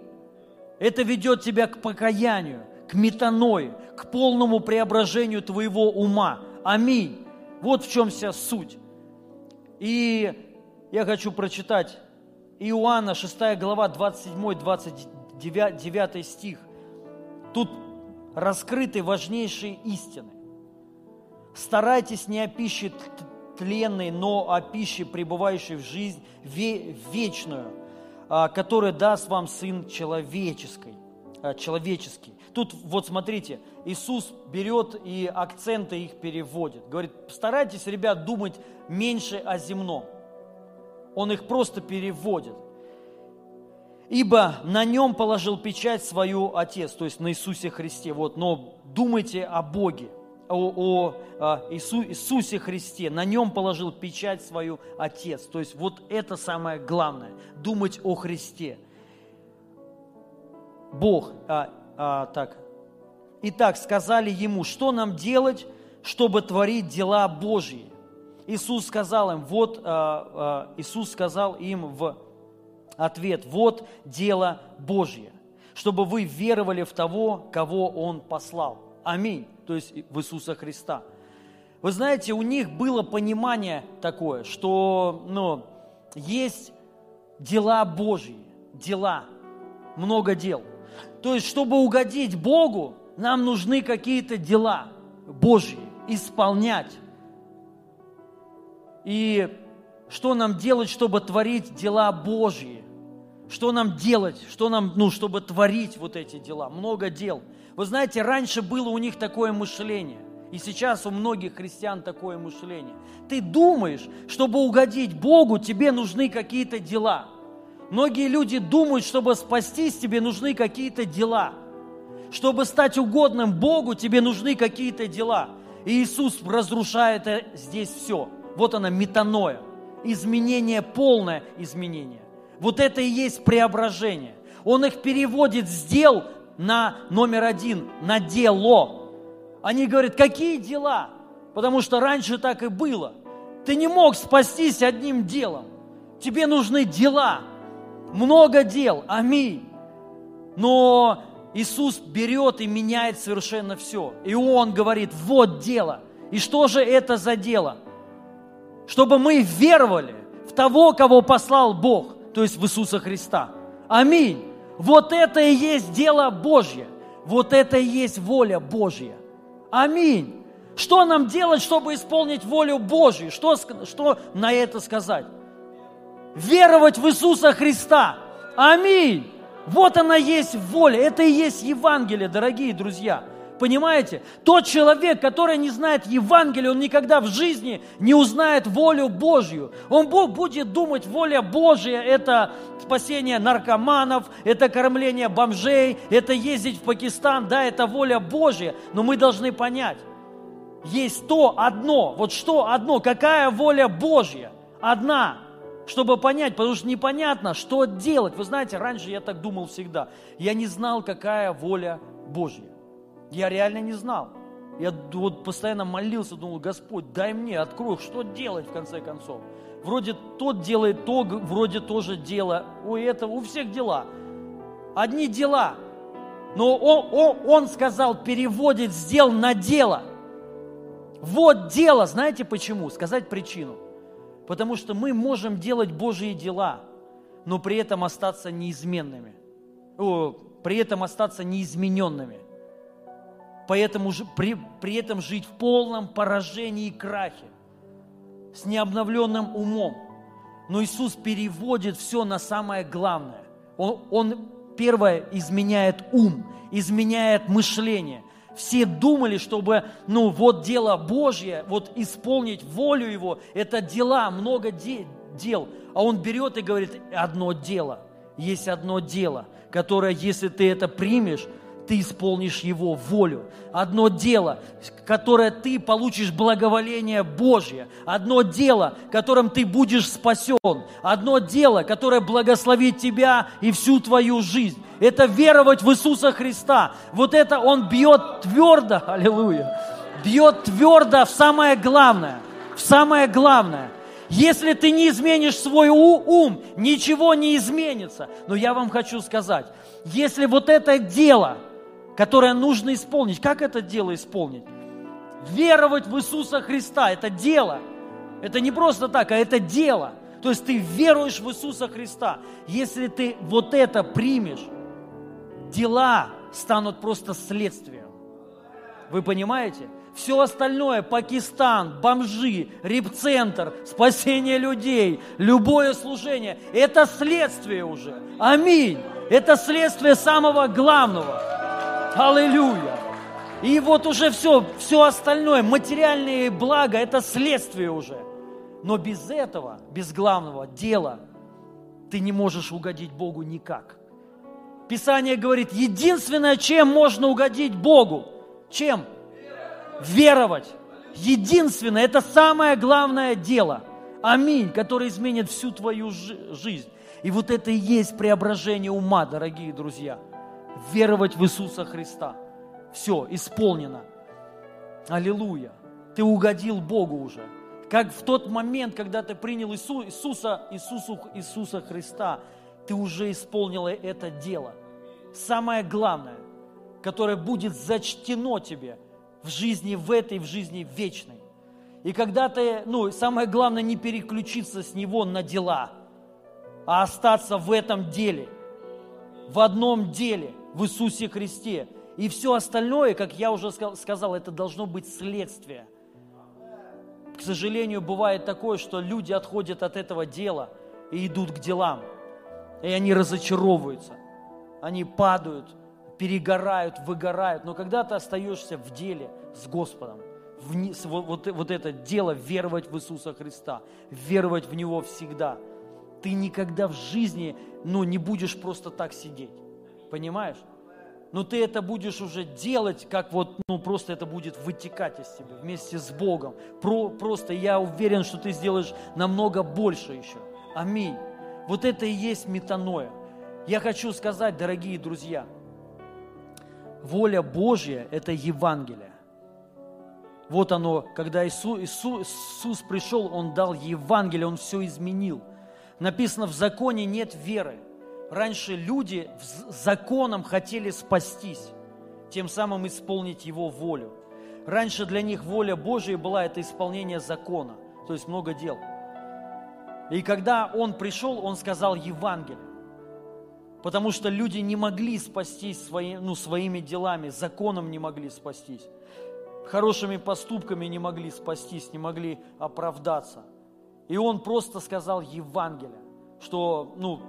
Это ведет тебя к покаянию, к метаной, к полному преображению твоего ума. Аминь. Вот в чем вся суть. И я хочу прочитать Иоанна 6 глава 27-29 9, 9 стих. Тут раскрыты важнейшие истины. Старайтесь не о пище тленной, но о пище, пребывающей в жизнь вечную, а, которая даст вам Сын человеческий. А, человеческий. Тут вот смотрите, Иисус берет и акценты их переводит. Говорит, старайтесь, ребят, думать меньше о земном. Он их просто переводит ибо на нем положил печать свою Отец, то есть на Иисусе Христе. Вот, но думайте о Боге, о, о, о Иису, Иисусе Христе, на нем положил печать свою Отец. То есть вот это самое главное, думать о Христе. Бог, а, а, так, Итак, сказали ему, что нам делать, чтобы творить дела Божьи? Иисус сказал им, вот а, а, Иисус сказал им в Ответ – вот дело Божье, чтобы вы веровали в того, кого Он послал. Аминь. То есть в Иисуса Христа. Вы знаете, у них было понимание такое, что ну, есть дела Божьи, дела, много дел. То есть, чтобы угодить Богу, нам нужны какие-то дела Божьи. исполнять. И что нам делать, чтобы творить дела Божьи? Что нам делать, что нам, ну, чтобы творить вот эти дела? Много дел. Вы знаете, раньше было у них такое мышление. И сейчас у многих христиан такое мышление. Ты думаешь, чтобы угодить Богу, тебе нужны какие-то дела. Многие люди думают, чтобы спастись, тебе нужны какие-то дела. Чтобы стать угодным Богу, тебе нужны какие-то дела. И Иисус разрушает здесь все. Вот она метаноя. Изменение, полное изменение. Вот это и есть преображение. Он их переводит с дел на номер один, на дело. Они говорят, какие дела? Потому что раньше так и было. Ты не мог спастись одним делом. Тебе нужны дела. Много дел. Аминь. Но Иисус берет и меняет совершенно все. И Он говорит, вот дело. И что же это за дело? Чтобы мы веровали в того, кого послал Бог, то есть в Иисуса Христа. Аминь. Вот это и есть дело Божье. Вот это и есть воля Божья. Аминь. Что нам делать, чтобы исполнить волю Божью? Что, что на это сказать? Веровать в Иисуса Христа. Аминь. Вот она есть воля. Это и есть Евангелие, дорогие друзья. Понимаете? Тот человек, который не знает Евангелие, он никогда в жизни не узнает волю Божью. Он будет думать, воля Божья – это спасение наркоманов, это кормление бомжей, это ездить в Пакистан. Да, это воля Божья, но мы должны понять, есть то одно, вот что одно, какая воля Божья? Одна, чтобы понять, потому что непонятно, что делать. Вы знаете, раньше я так думал всегда. Я не знал, какая воля Божья. Я реально не знал. Я вот постоянно молился, думал, Господь, дай мне, открой, что делать в конце концов. Вроде тот делает то, вроде тоже дело. У этого, у всех дела. Одни дела. Но он, он, он сказал, переводит сделал на дело. Вот дело. Знаете почему? Сказать причину. Потому что мы можем делать Божьи дела, но при этом остаться неизменными. О, при этом остаться неизмененными – поэтому при, при этом жить в полном поражении и крахе, с необновленным умом. Но Иисус переводит все на самое главное. Он, он первое изменяет ум, изменяет мышление. Все думали, чтобы, ну, вот дело Божье, вот исполнить волю Его, это дела, много де, дел. А Он берет и говорит, одно дело, есть одно дело, которое, если ты это примешь, ты исполнишь Его волю. Одно дело, которое ты получишь благоволение Божье. Одно дело, которым ты будешь спасен. Одно дело, которое благословит тебя и всю твою жизнь. Это веровать в Иисуса Христа. Вот это Он бьет твердо, аллилуйя, бьет твердо в самое главное, в самое главное – если ты не изменишь свой ум, ничего не изменится. Но я вам хочу сказать, если вот это дело – которое нужно исполнить. Как это дело исполнить? Веровать в Иисуса Христа – это дело. Это не просто так, а это дело. То есть ты веруешь в Иисуса Христа. Если ты вот это примешь, дела станут просто следствием. Вы понимаете? Все остальное, Пакистан, бомжи, репцентр, спасение людей, любое служение, это следствие уже. Аминь. Это следствие самого главного. Аллилуйя! И вот уже все, все остальное, материальные блага, это следствие уже. Но без этого, без главного дела, ты не можешь угодить Богу никак. Писание говорит, единственное, чем можно угодить Богу, чем? Веровать. Единственное, это самое главное дело. Аминь, которое изменит всю твою жизнь. И вот это и есть преображение ума, дорогие друзья – веровать в Иисуса Христа. Все, исполнено. Аллилуйя. Ты угодил Богу уже. Как в тот момент, когда ты принял Иису, Иисуса, Иисусу, Иисуса Христа, ты уже исполнил это дело. Самое главное, которое будет зачтено тебе в жизни в этой, в жизни вечной. И когда ты, ну, самое главное, не переключиться с него на дела, а остаться в этом деле, в одном деле – в Иисусе Христе. И все остальное, как я уже сказал, это должно быть следствие. к сожалению, бывает такое, что люди отходят от этого дела и идут к делам. И они разочаровываются. Они падают, перегорают, выгорают. Но когда ты остаешься в деле с Господом, в, вот, вот, вот это дело веровать в Иисуса Христа, веровать в Него всегда, ты никогда в жизни ну, не будешь просто так сидеть. Понимаешь? но ты это будешь уже делать, как вот, ну просто это будет вытекать из тебя вместе с Богом. Про, просто я уверен, что ты сделаешь намного больше еще. Аминь. Вот это и есть метаноя. Я хочу сказать, дорогие друзья, воля Божья – это Евангелие. Вот оно, когда Иисус, Иисус, Иисус пришел, Он дал Евангелие, Он все изменил. Написано, в законе нет веры – раньше люди законом хотели спастись, тем самым исполнить Его волю. Раньше для них воля Божия была это исполнение закона, то есть много дел. И когда Он пришел, Он сказал Евангелие. Потому что люди не могли спастись свои, ну, своими делами, законом не могли спастись. Хорошими поступками не могли спастись, не могли оправдаться. И он просто сказал Евангелие, что ну,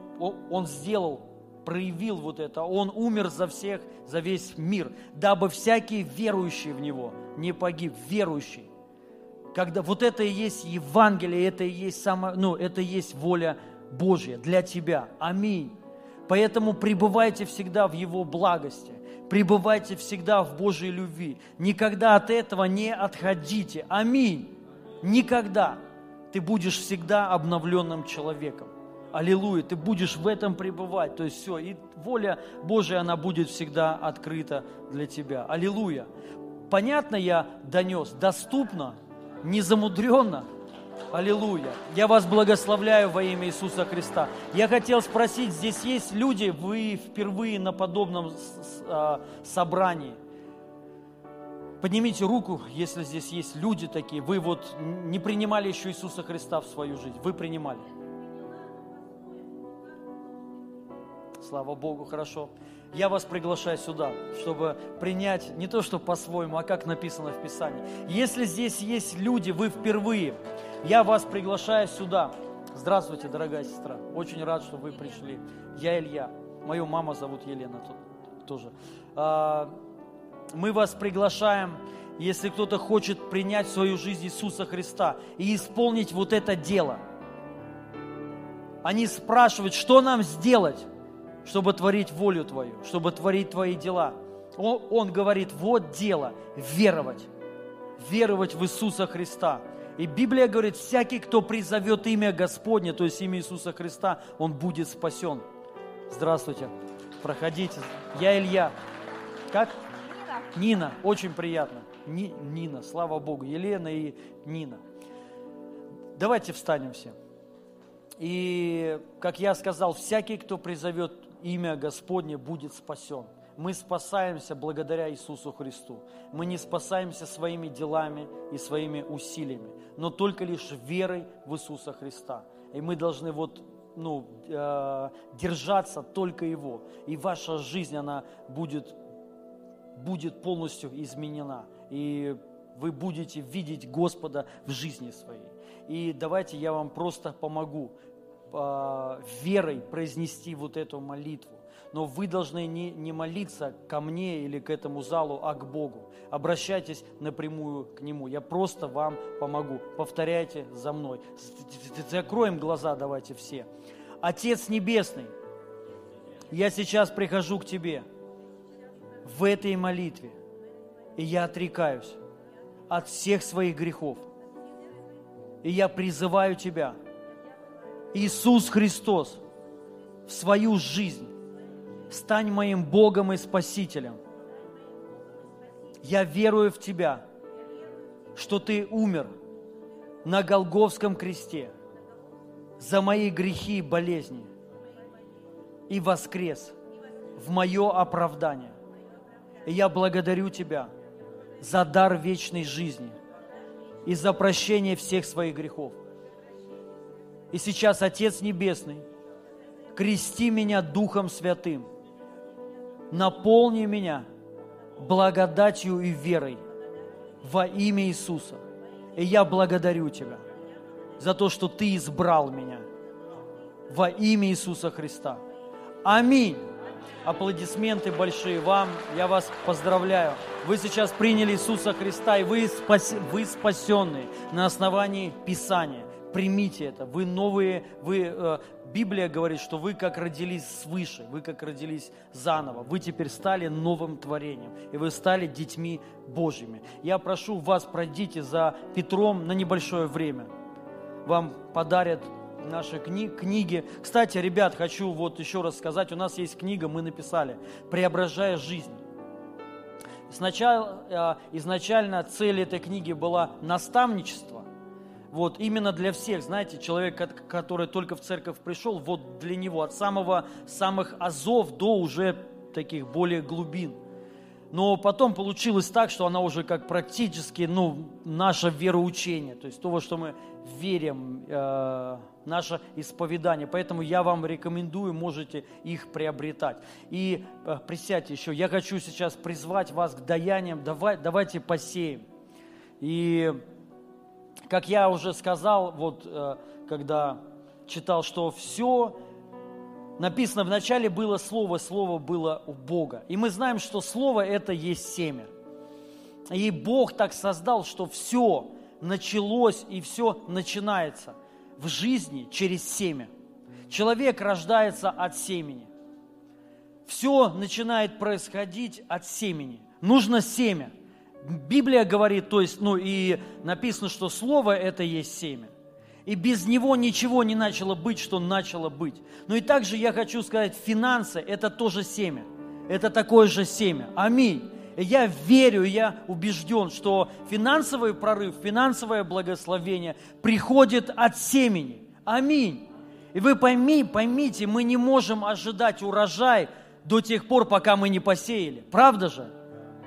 он сделал, проявил вот это. Он умер за всех, за весь мир, дабы всякий верующий в Него не погиб, верующий. Когда вот это и есть Евангелие, это и есть само, ну, это и есть воля Божья для тебя. Аминь. Поэтому пребывайте всегда в Его благости, пребывайте всегда в Божьей любви. Никогда от этого не отходите. Аминь. Никогда. Ты будешь всегда обновленным человеком. Аллилуйя, ты будешь в этом пребывать. То есть все, и воля Божия, она будет всегда открыта для тебя. Аллилуйя. Понятно я донес, доступно, незамудренно. Аллилуйя. Я вас благословляю во имя Иисуса Христа. Я хотел спросить, здесь есть люди, вы впервые на подобном а, собрании. Поднимите руку, если здесь есть люди такие. Вы вот не принимали еще Иисуса Христа в свою жизнь. Вы принимали. Слава Богу, хорошо. Я вас приглашаю сюда, чтобы принять не то, что по-своему, а как написано в Писании. Если здесь есть люди, вы впервые, я вас приглашаю сюда. Здравствуйте, дорогая сестра. Очень рад, что вы пришли. Я Илья. Мою маму зовут Елена тоже. А, мы вас приглашаем, если кто-то хочет принять в свою жизнь Иисуса Христа и исполнить вот это дело. Они спрашивают, что нам сделать? Чтобы творить волю Твою, чтобы творить Твои дела. Он, он говорит, вот дело, веровать, веровать в Иисуса Христа. И Библия говорит, всякий, кто призовет имя Господне, то есть имя Иисуса Христа, он будет спасен. Здравствуйте, проходите. Я Илья. Как? Нина. Нина, очень приятно. Ни, Нина, слава Богу. Елена и Нина. Давайте встанем все. И, как я сказал, всякий, кто призовет имя Господне будет спасен. Мы спасаемся благодаря Иисусу Христу. Мы не спасаемся своими делами и своими усилиями, но только лишь верой в Иисуса Христа. И мы должны вот ну, э, держаться только Его. И ваша жизнь, она будет, будет полностью изменена. И вы будете видеть Господа в жизни своей. И давайте я вам просто помогу верой произнести вот эту молитву. Но вы должны не, не молиться ко мне или к этому залу, а к Богу. Обращайтесь напрямую к Нему. Я просто вам помогу. Повторяйте за мной. Закроем глаза давайте все. Отец Небесный, я сейчас прихожу к Тебе в этой молитве, и я отрекаюсь от всех своих грехов. И я призываю Тебя – Иисус Христос в свою жизнь. Стань моим Богом и Спасителем. Я верую в Тебя, что Ты умер на Голговском кресте за мои грехи и болезни и воскрес в мое оправдание. И я благодарю Тебя за дар вечной жизни и за прощение всех своих грехов. И сейчас, Отец Небесный, крести меня Духом Святым, наполни меня благодатью и верой во имя Иисуса. И я благодарю Тебя за то, что Ты избрал меня во имя Иисуса Христа. Аминь. Аплодисменты большие вам. Я вас поздравляю. Вы сейчас приняли Иисуса Христа, и вы, спас... вы спасенные на основании Писания. Примите это. Вы новые, вы, э, Библия говорит, что вы как родились свыше, вы как родились заново. Вы теперь стали новым творением, и вы стали детьми Божьими. Я прошу вас, пройдите за Петром на небольшое время. Вам подарят наши кни книги. Кстати, ребят, хочу вот еще раз сказать, у нас есть книга, мы написали «Преображая жизнь». Сначала, э, изначально цель этой книги была наставничество. Вот именно для всех, знаете, человек, который только в церковь пришел, вот для него от самого, самых азов до уже таких более глубин. Но потом получилось так, что она уже как практически, ну, наше вероучение, то есть то, во что мы верим, э, наше исповедание. Поэтому я вам рекомендую, можете их приобретать. И э, присядьте еще, я хочу сейчас призвать вас к даяниям, давай, давайте посеем. И как я уже сказал, вот э, когда читал, что все написано, вначале было Слово, Слово было у Бога. И мы знаем, что Слово – это есть семя. И Бог так создал, что все началось и все начинается в жизни через семя. Человек рождается от семени. Все начинает происходить от семени. Нужно семя. Библия говорит, то есть, ну и написано, что Слово – это есть семя. И без него ничего не начало быть, что начало быть. Но и также я хочу сказать, финансы – это тоже семя. Это такое же семя. Аминь. Я верю, я убежден, что финансовый прорыв, финансовое благословение приходит от семени. Аминь. И вы пойми, поймите, мы не можем ожидать урожай до тех пор, пока мы не посеяли. Правда же?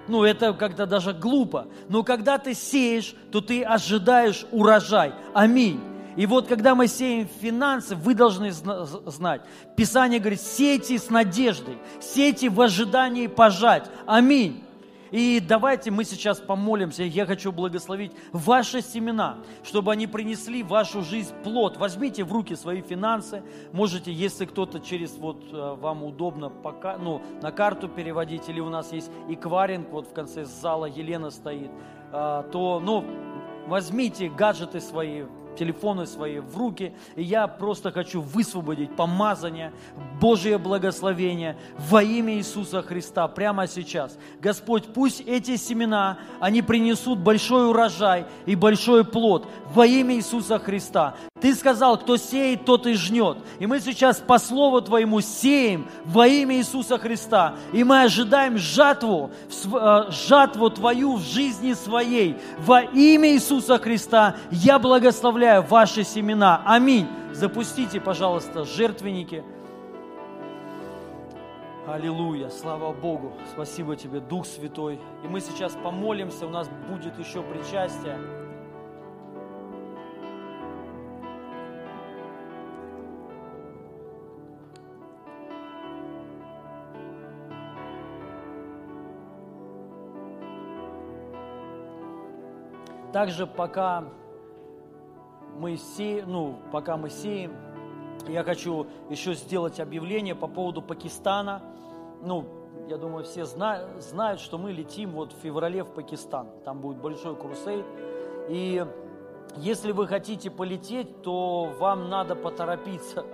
Ну, это как-то даже глупо. Но когда ты сеешь, то ты ожидаешь урожай. Аминь. И вот когда мы сеем финансы, вы должны знать. Писание говорит, сейте с надеждой, сейте в ожидании пожать. Аминь. И давайте мы сейчас помолимся. Я хочу благословить ваши семена, чтобы они принесли в вашу жизнь плод. Возьмите в руки свои финансы. Можете, если кто-то через вот э, вам удобно пока, ну, на карту переводить, или у нас есть экваринг, вот в конце зала Елена стоит, э, то, ну, возьмите гаджеты свои, телефоны свои в руки, и я просто хочу высвободить помазание, Божье благословение во имя Иисуса Христа прямо сейчас. Господь, пусть эти семена, они принесут большой урожай и большой плод во имя Иисуса Христа. Ты сказал, кто сеет, тот и жнет. И мы сейчас по Слову Твоему сеем во имя Иисуса Христа. И мы ожидаем жатву, э, жатву Твою в жизни своей. Во имя Иисуса Христа я благословляю ваши семена. Аминь. Запустите, пожалуйста, жертвенники. Аллилуйя, слава Богу, спасибо Тебе, Дух Святой. И мы сейчас помолимся, у нас будет еще причастие. Также пока мы сеем, ну, пока мы сеем, я хочу еще сделать объявление по поводу Пакистана. Ну, я думаю, все знают, знают, что мы летим вот в феврале в Пакистан. Там будет большой крусейд. И если вы хотите полететь, то вам надо поторопиться.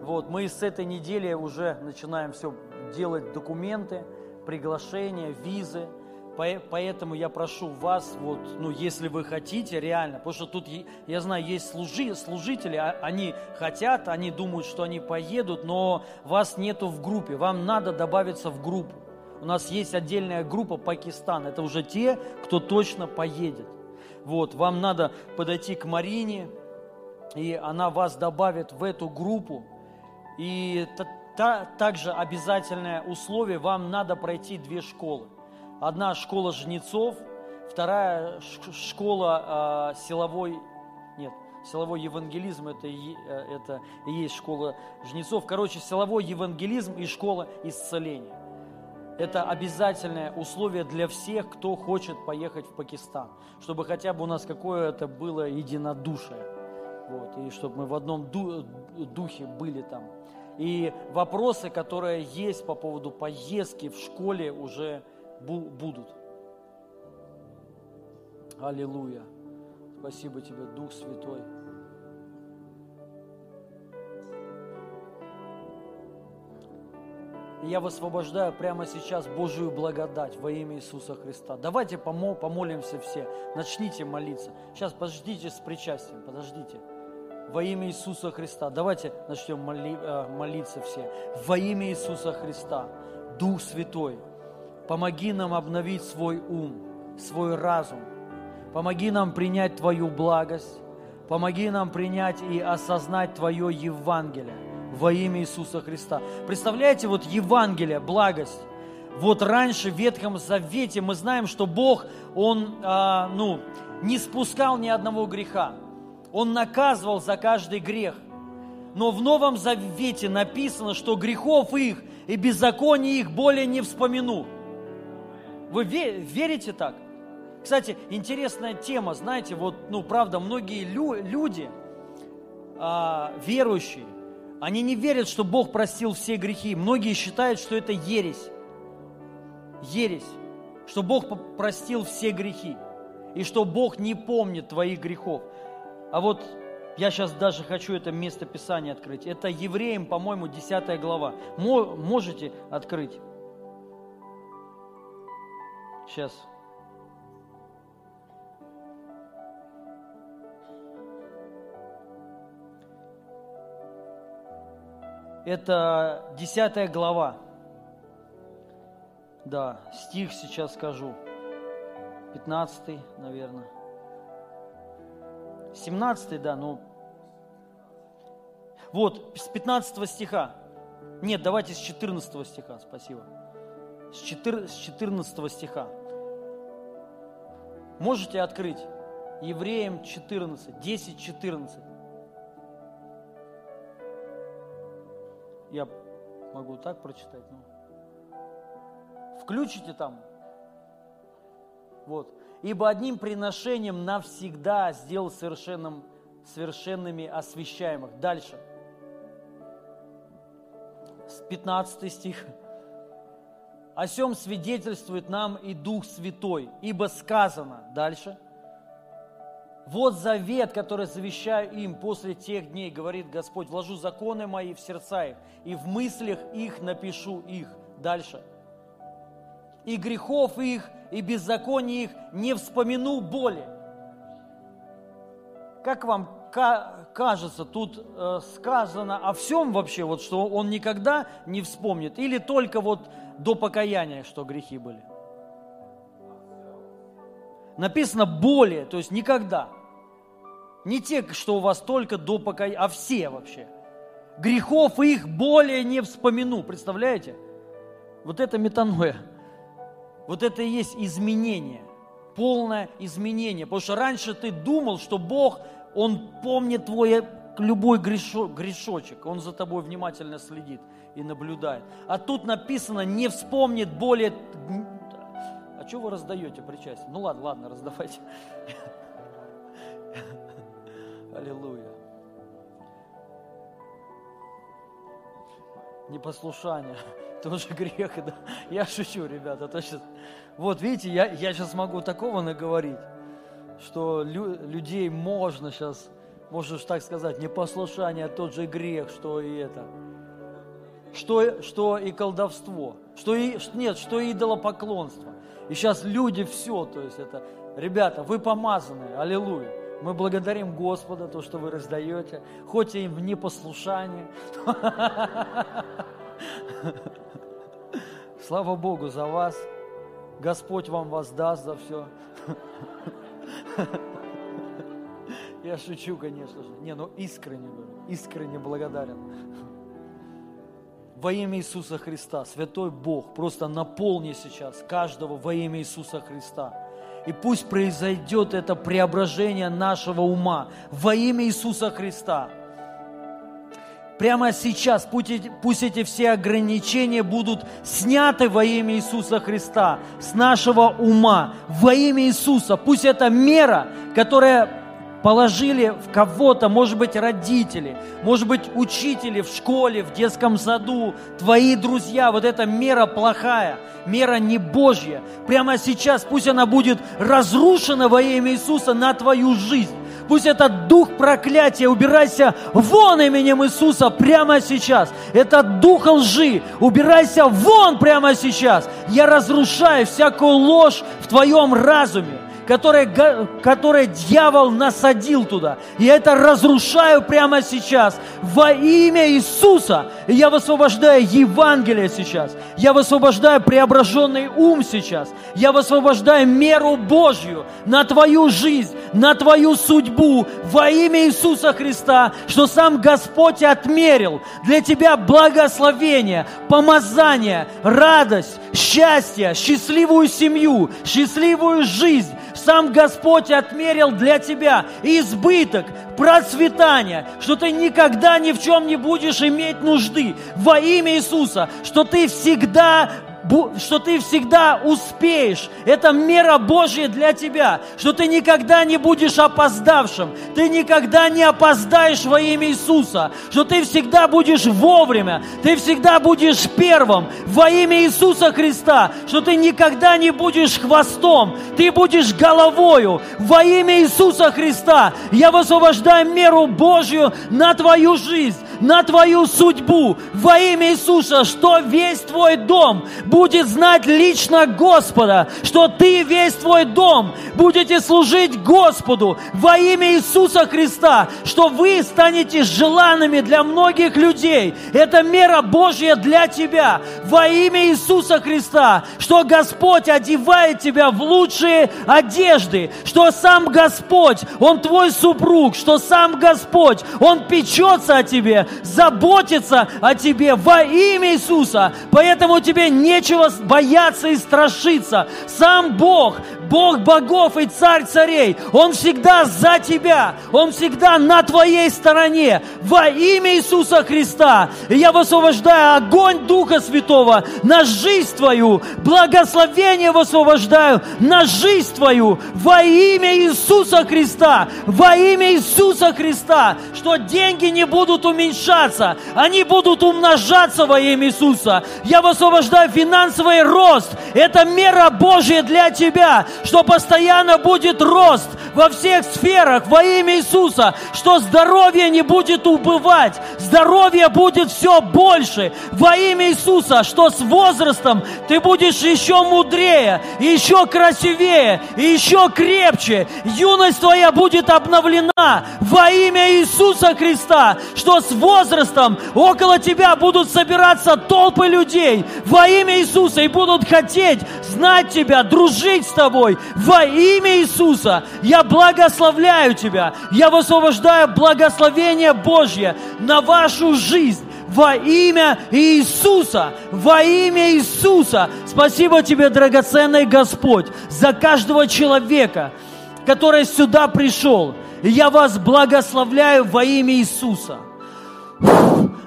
Вот, мы с этой недели уже начинаем все делать документы, приглашения, визы – Поэтому я прошу вас, вот, ну, если вы хотите, реально, потому что тут, я знаю, есть служи, служители, а, они хотят, они думают, что они поедут, но вас нету в группе, вам надо добавиться в группу. У нас есть отдельная группа Пакистан, это уже те, кто точно поедет. Вот, вам надо подойти к Марине, и она вас добавит в эту группу. И та, та, также обязательное условие, вам надо пройти две школы. Одна школа жнецов, вторая школа э, силовой, нет, силовой евангелизм, это, э, это и есть школа жнецов. Короче, силовой евангелизм и школа исцеления. Это обязательное условие для всех, кто хочет поехать в Пакистан, чтобы хотя бы у нас какое-то было единодушие, вот, и чтобы мы в одном духе были там. И вопросы, которые есть по поводу поездки в школе, уже будут. Аллилуйя. Спасибо тебе, Дух Святой. Я высвобождаю прямо сейчас Божию благодать во имя Иисуса Христа. Давайте помолимся все. Начните молиться. Сейчас подождите с причастием, подождите во имя Иисуса Христа. Давайте начнем моли, э, молиться все. Во имя Иисуса Христа, Дух Святой, помоги нам обновить свой ум, свой разум. Помоги нам принять Твою благость. Помоги нам принять и осознать Твое Евангелие во имя Иисуса Христа. Представляете, вот Евангелие, благость. Вот раньше в Ветхом Завете мы знаем, что Бог, Он, а, ну, не спускал ни одного греха. Он наказывал за каждый грех. Но в Новом Завете написано, что грехов их и беззаконий их более не вспомину. Вы верите так? Кстати, интересная тема, знаете, вот, ну, правда, многие лю- люди, а, верующие, они не верят, что Бог простил все грехи. Многие считают, что это ересь. Ересь. Что Бог простил все грехи. И что Бог не помнит твоих грехов. А вот я сейчас даже хочу это место Писания открыть. Это Евреям, по-моему, 10 глава. Можете открыть? Сейчас. Это 10 глава. Да, стих сейчас скажу. 15, наверное. 17, да, ну... Вот, с 15 стиха. Нет, давайте с 14 стиха, спасибо. С 14 стиха. Можете открыть? Евреям 14, 10, 14. Я могу так прочитать, но... Включите там. Вот ибо одним приношением навсегда сделал совершенным, совершенными освящаемых. Дальше. 15 стих. О сем свидетельствует нам и Дух Святой, ибо сказано, дальше, вот завет, который завещаю им после тех дней, говорит Господь, вложу законы мои в сердца их, и в мыслях их напишу их. Дальше. И грехов их и беззаконий их не вспомяну боли. Как вам кажется, тут э, сказано о всем вообще, вот, что он никогда не вспомнит, или только вот до покаяния, что грехи были? Написано более, то есть никогда. Не те, что у вас только до покаяния, а все вообще. Грехов их более не вспомяну, представляете? Вот это метаноя. Вот это и есть изменение, полное изменение. Потому что раньше ты думал, что Бог, Он помнит твой любой грешочек, Он за тобой внимательно следит и наблюдает. А тут написано, не вспомнит более... А что вы раздаете причастие? Ну ладно, ладно, раздавайте. Аллилуйя. Непослушание тоже грех. Да? Я шучу, ребята. То сейчас... Вот видите, я, я сейчас могу такого наговорить, что лю, людей можно сейчас, можешь так сказать, непослушание, тот же грех, что и это. Что, что и колдовство, что и, нет, что и идолопоклонство. И сейчас люди все, то есть это, ребята, вы помазаны, аллилуйя. Мы благодарим Господа, то, что вы раздаете, хоть и в непослушании. Слава Богу за вас. Господь вам воздаст за все. Я шучу, конечно же. Не, ну искренне говорю, искренне благодарен. Во имя Иисуса Христа, Святой Бог, просто наполни сейчас каждого во имя Иисуса Христа. И пусть произойдет это преображение нашего ума во имя Иисуса Христа прямо сейчас пусть пусть эти все ограничения будут сняты во имя Иисуса Христа с нашего ума, во имя Иисуса. Пусть эта мера, которая положили в кого-то, может быть, родители, может быть, учители в школе, в детском саду, твои друзья. Вот эта мера плохая, мера не Божья. Прямо сейчас пусть она будет разрушена во имя Иисуса на твою жизнь. Пусть этот дух проклятия, убирайся вон именем Иисуса прямо сейчас. Этот дух лжи, убирайся вон прямо сейчас. Я разрушаю всякую ложь в твоем разуме которое, которое дьявол насадил туда. Я это разрушаю прямо сейчас во имя Иисуса. Я высвобождаю Евангелие сейчас. Я высвобождаю преображенный ум сейчас. Я высвобождаю меру Божью на твою жизнь, на твою судьбу во имя Иисуса Христа, что сам Господь отмерил для тебя благословение, помазание, радость, счастье, счастливую семью, счастливую жизнь, сам Господь отмерил для тебя избыток, процветания, что ты никогда ни в чем не будешь иметь нужды. Во имя Иисуса, что ты всегда что ты всегда успеешь. Это мера Божья для тебя, что ты никогда не будешь опоздавшим, ты никогда не опоздаешь во имя Иисуса, что ты всегда будешь вовремя, ты всегда будешь первым во имя Иисуса Христа, что ты никогда не будешь хвостом, ты будешь головою во имя Иисуса Христа. Я высвобождаю меру Божью на твою жизнь, на твою судьбу во имя Иисуса, что весь твой дом будет знать лично Господа, что ты весь твой дом будете служить Господу во имя Иисуса Христа, что вы станете желанными для многих людей. Это мера Божья для тебя во имя Иисуса Христа, что Господь одевает тебя в лучшие одежды, что сам Господь, Он твой супруг, что сам Господь, Он печется о тебе, заботится о тебе во имя Иисуса. Поэтому тебе нечего бояться и страшиться. Сам Бог, Бог богов и царь царей, Он всегда за тебя, Он всегда на твоей стороне во имя Иисуса Христа. И я высвобождаю огонь Духа Святого на жизнь твою, благословение высвобождаю на жизнь твою во имя Иисуса Христа, во имя Иисуса Христа, что деньги не будут уменьшаться, они будут умножаться во имя Иисуса. Я высвобождаю финансовый рост. Это мера Божья для тебя, что постоянно будет рост во всех сферах во имя Иисуса, что здоровье не будет убывать, здоровье будет все больше во имя Иисуса, что с возрастом ты будешь еще мудрее, еще красивее, еще крепче. Юность твоя будет обновлена во имя Иисуса Христа, что с возрастом около тебя будут собираться толпы людей во имя Иисуса и будут хотеть знать тебя, дружить с тобой во имя Иисуса. Я благословляю тебя. Я высвобождаю благословение Божье на вашу жизнь во имя Иисуса, во имя Иисуса. Спасибо тебе, драгоценный Господь, за каждого человека, который сюда пришел. Я вас благословляю во имя Иисуса.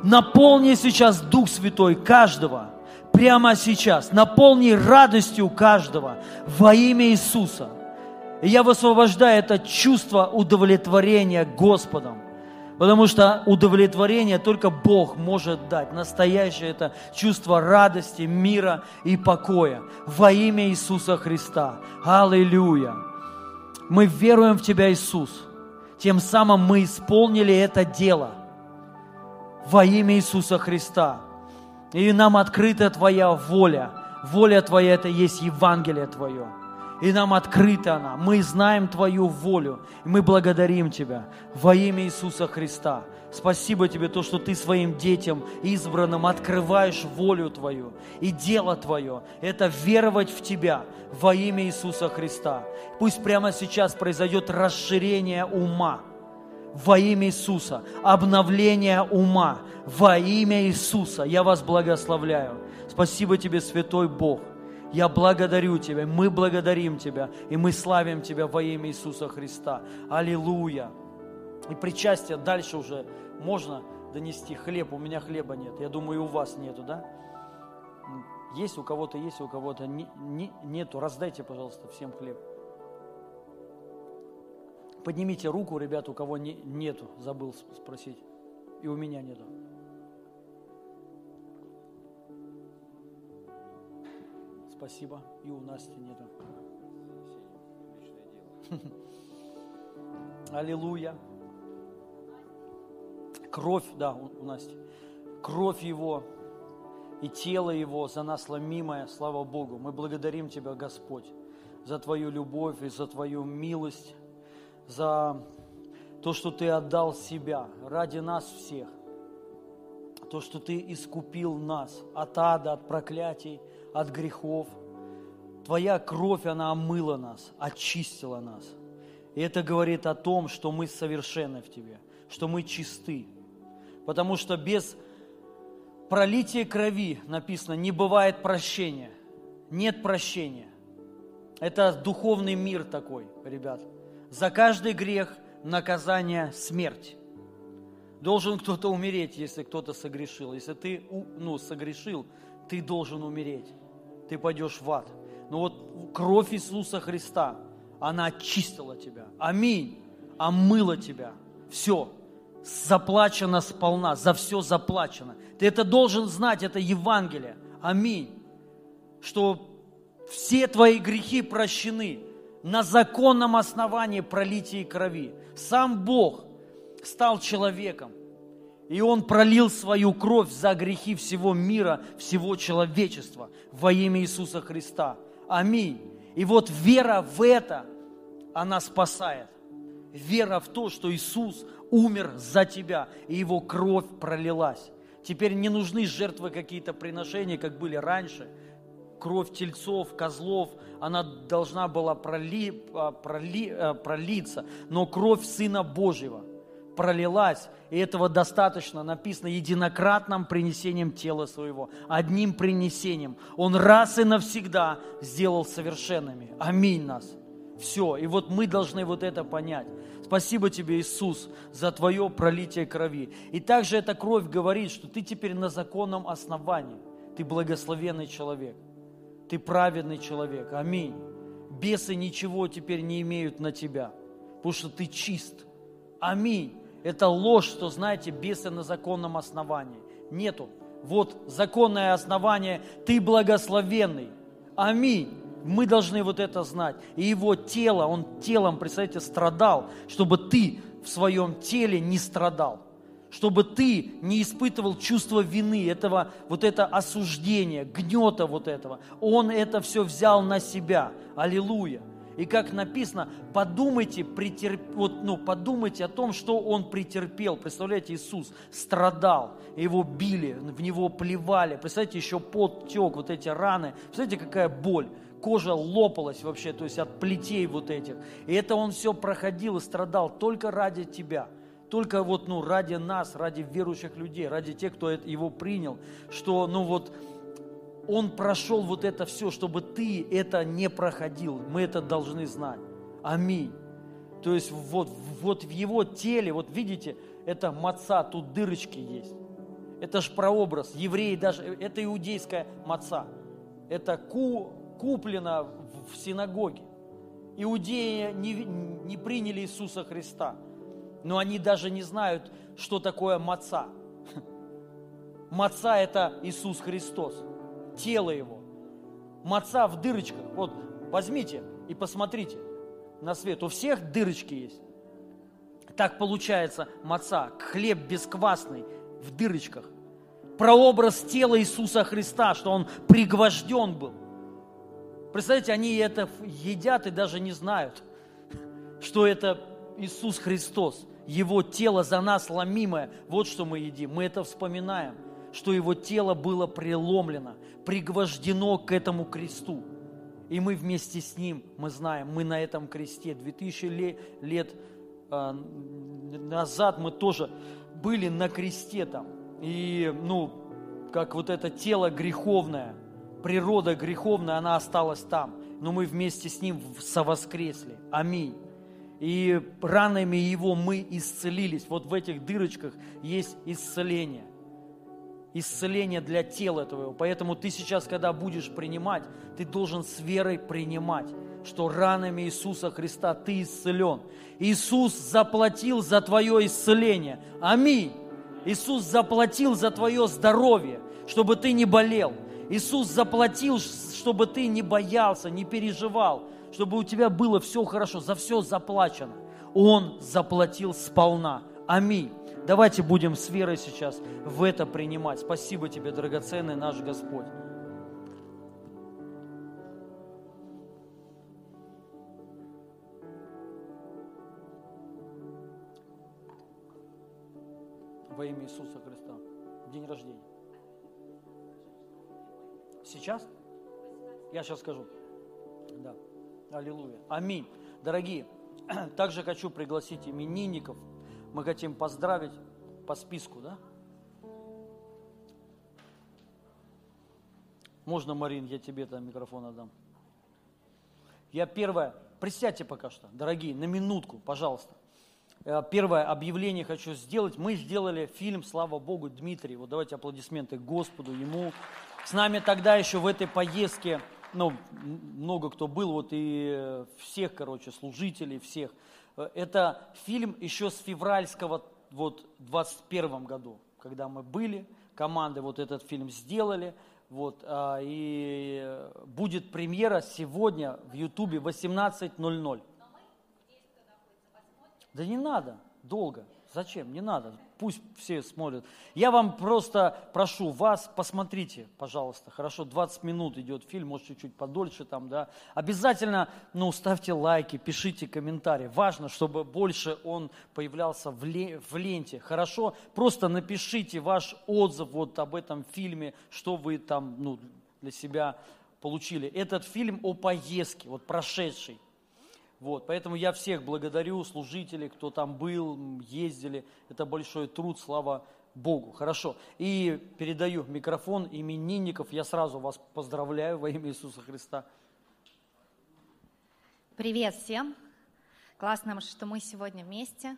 Наполни сейчас Дух Святой каждого – прямо сейчас. Наполни радостью каждого во имя Иисуса. И я высвобождаю это чувство удовлетворения Господом. Потому что удовлетворение только Бог может дать. Настоящее это чувство радости, мира и покоя. Во имя Иисуса Христа. Аллилуйя. Мы веруем в Тебя, Иисус. Тем самым мы исполнили это дело. Во имя Иисуса Христа. И нам открыта Твоя воля. Воля Твоя – это есть Евангелие Твое. И нам открыта она. Мы знаем Твою волю. И мы благодарим Тебя во имя Иисуса Христа. Спасибо Тебе, то, что Ты своим детям избранным открываешь волю Твою и дело Твое. Это веровать в Тебя во имя Иисуса Христа. Пусть прямо сейчас произойдет расширение ума во имя Иисуса, обновление ума во имя Иисуса. Я вас благословляю. Спасибо тебе, Святой Бог. Я благодарю Тебя, мы благодарим Тебя, и мы славим Тебя во имя Иисуса Христа. Аллилуйя. И причастие дальше уже можно донести хлеб. У меня хлеба нет. Я думаю, и у вас нету, да? Есть у кого-то есть, у кого-то не, не, нету. Раздайте, пожалуйста, всем хлеб. Поднимите руку, ребят, у кого не, нету. Забыл спросить. И у меня нету. Спасибо. И у Насти нету. Аллилуйя. Кровь, да, у, Насти. Кровь Его и тело Его за нас ломимое, слава Богу. Мы благодарим Тебя, Господь, за Твою любовь и за Твою милость, за то, что Ты отдал себя ради нас всех, то, что Ты искупил нас от ада, от проклятий, от грехов. Твоя кровь, она омыла нас, очистила нас. И это говорит о том, что мы совершенны в Тебе, что мы чисты. Потому что без пролития крови, написано, не бывает прощения. Нет прощения. Это духовный мир такой, ребят. За каждый грех наказание смерть. Должен кто-то умереть, если кто-то согрешил. Если ты ну, согрешил, ты должен умереть. Ты пойдешь в ад. Но вот кровь Иисуса Христа, она очистила тебя. Аминь. Омыла тебя. Все. Заплачено сполна. За все заплачено. Ты это должен знать, это Евангелие. Аминь. Что все твои грехи прощены на законном основании пролития крови. Сам Бог стал человеком, и Он пролил свою кровь за грехи всего мира, всего человечества во имя Иисуса Христа. Аминь. И вот вера в это, она спасает. Вера в то, что Иисус умер за тебя, и Его кровь пролилась. Теперь не нужны жертвы какие-то приношения, как были раньше – кровь тельцов, козлов, она должна была проли, а, проли, а, пролиться, но кровь Сына Божьего пролилась, и этого достаточно, написано, единократным принесением тела своего, одним принесением. Он раз и навсегда сделал совершенными. Аминь нас. Все, и вот мы должны вот это понять. Спасибо тебе, Иисус, за твое пролитие крови. И также эта кровь говорит, что ты теперь на законном основании. Ты благословенный человек. Ты праведный человек. Аминь. Бесы ничего теперь не имеют на тебя, потому что ты чист. Аминь. Это ложь, что, знаете, бесы на законном основании. Нету. Вот законное основание, ты благословенный. Аминь. Мы должны вот это знать. И его тело, он телом, представьте, страдал, чтобы ты в своем теле не страдал чтобы ты не испытывал чувство вины, этого, вот это осуждение, гнета вот этого. Он это все взял на себя. Аллилуйя. И как написано, подумайте, претерп... вот, ну, подумайте о том, что Он претерпел. Представляете, Иисус страдал, его били, в него плевали. Представляете, еще пот тек, вот эти раны. Представляете, какая боль кожа лопалась вообще, то есть от плетей вот этих. И это он все проходил и страдал только ради тебя только вот, ну, ради нас, ради верующих людей, ради тех, кто его принял, что, ну, вот, он прошел вот это все, чтобы ты это не проходил. Мы это должны знать. Аминь. То есть вот, вот в его теле, вот видите, это маца, тут дырочки есть. Это ж прообраз. Евреи даже, это иудейская маца. Это ку, куплено в синагоге. Иудеи не, не приняли Иисуса Христа но они даже не знают, что такое маца. Маца – это Иисус Христос, тело Его. Маца в дырочках. Вот возьмите и посмотрите на свет. У всех дырочки есть. Так получается маца, хлеб бесквасный в дырочках. Прообраз тела Иисуса Христа, что Он пригвожден был. Представляете, они это едят и даже не знают, что это Иисус Христос. Его тело за нас ломимое. Вот что мы едим. Мы это вспоминаем, что Его тело было преломлено, пригвождено к этому кресту. И мы вместе с Ним, мы знаем, мы на этом кресте. 2000 лет, э, назад мы тоже были на кресте там. И, ну, как вот это тело греховное, природа греховная, она осталась там. Но мы вместе с Ним совоскресли. Аминь. И ранами Его мы исцелились. Вот в этих дырочках есть исцеление. Исцеление для тела твоего. Поэтому ты сейчас, когда будешь принимать, ты должен с верой принимать, что ранами Иисуса Христа ты исцелен. Иисус заплатил за твое исцеление. Аминь. Иисус заплатил за твое здоровье, чтобы ты не болел. Иисус заплатил, чтобы ты не боялся, не переживал, чтобы у тебя было все хорошо, за все заплачено. Он заплатил сполна. Аминь. Давайте будем с верой сейчас в это принимать. Спасибо тебе, драгоценный наш Господь. Во имя Иисуса Христа. День рождения. Сейчас? Я сейчас скажу. Да. Аллилуйя. Аминь. Дорогие, также хочу пригласить именинников. Мы хотим поздравить по списку, да? Можно, Марин, я тебе там микрофон отдам. Я первое, присядьте пока что, дорогие, на минутку, пожалуйста. Э, первое объявление хочу сделать. Мы сделали фильм, слава Богу, Дмитрий. Вот давайте аплодисменты Господу, ему. С нами тогда еще в этой поездке, ну, много кто был, вот и э, всех, короче, служителей, всех. Э, это фильм еще с февральского, вот, 21 году, когда мы были, команды вот этот фильм сделали, вот, а, и будет премьера сегодня в Ютубе 18.00. Да не надо, долго. Зачем? Не надо. Пусть все смотрят. Я вам просто прошу вас, посмотрите, пожалуйста, хорошо, 20 минут идет фильм, может чуть-чуть подольше там, да. Обязательно, ну, ставьте лайки, пишите комментарии. Важно, чтобы больше он появлялся в, в ленте. Хорошо, просто напишите ваш отзыв вот об этом фильме, что вы там, ну, для себя получили. Этот фильм о поездке, вот прошедший. Вот, поэтому я всех благодарю, служителей, кто там был, ездили. Это большой труд, слава Богу. Хорошо. И передаю микрофон именинников. Я сразу вас поздравляю во имя Иисуса Христа. Привет всем. Классно, что мы сегодня вместе.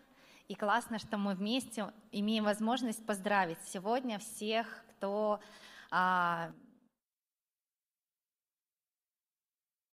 И классно, что мы вместе имеем возможность поздравить сегодня всех, кто а,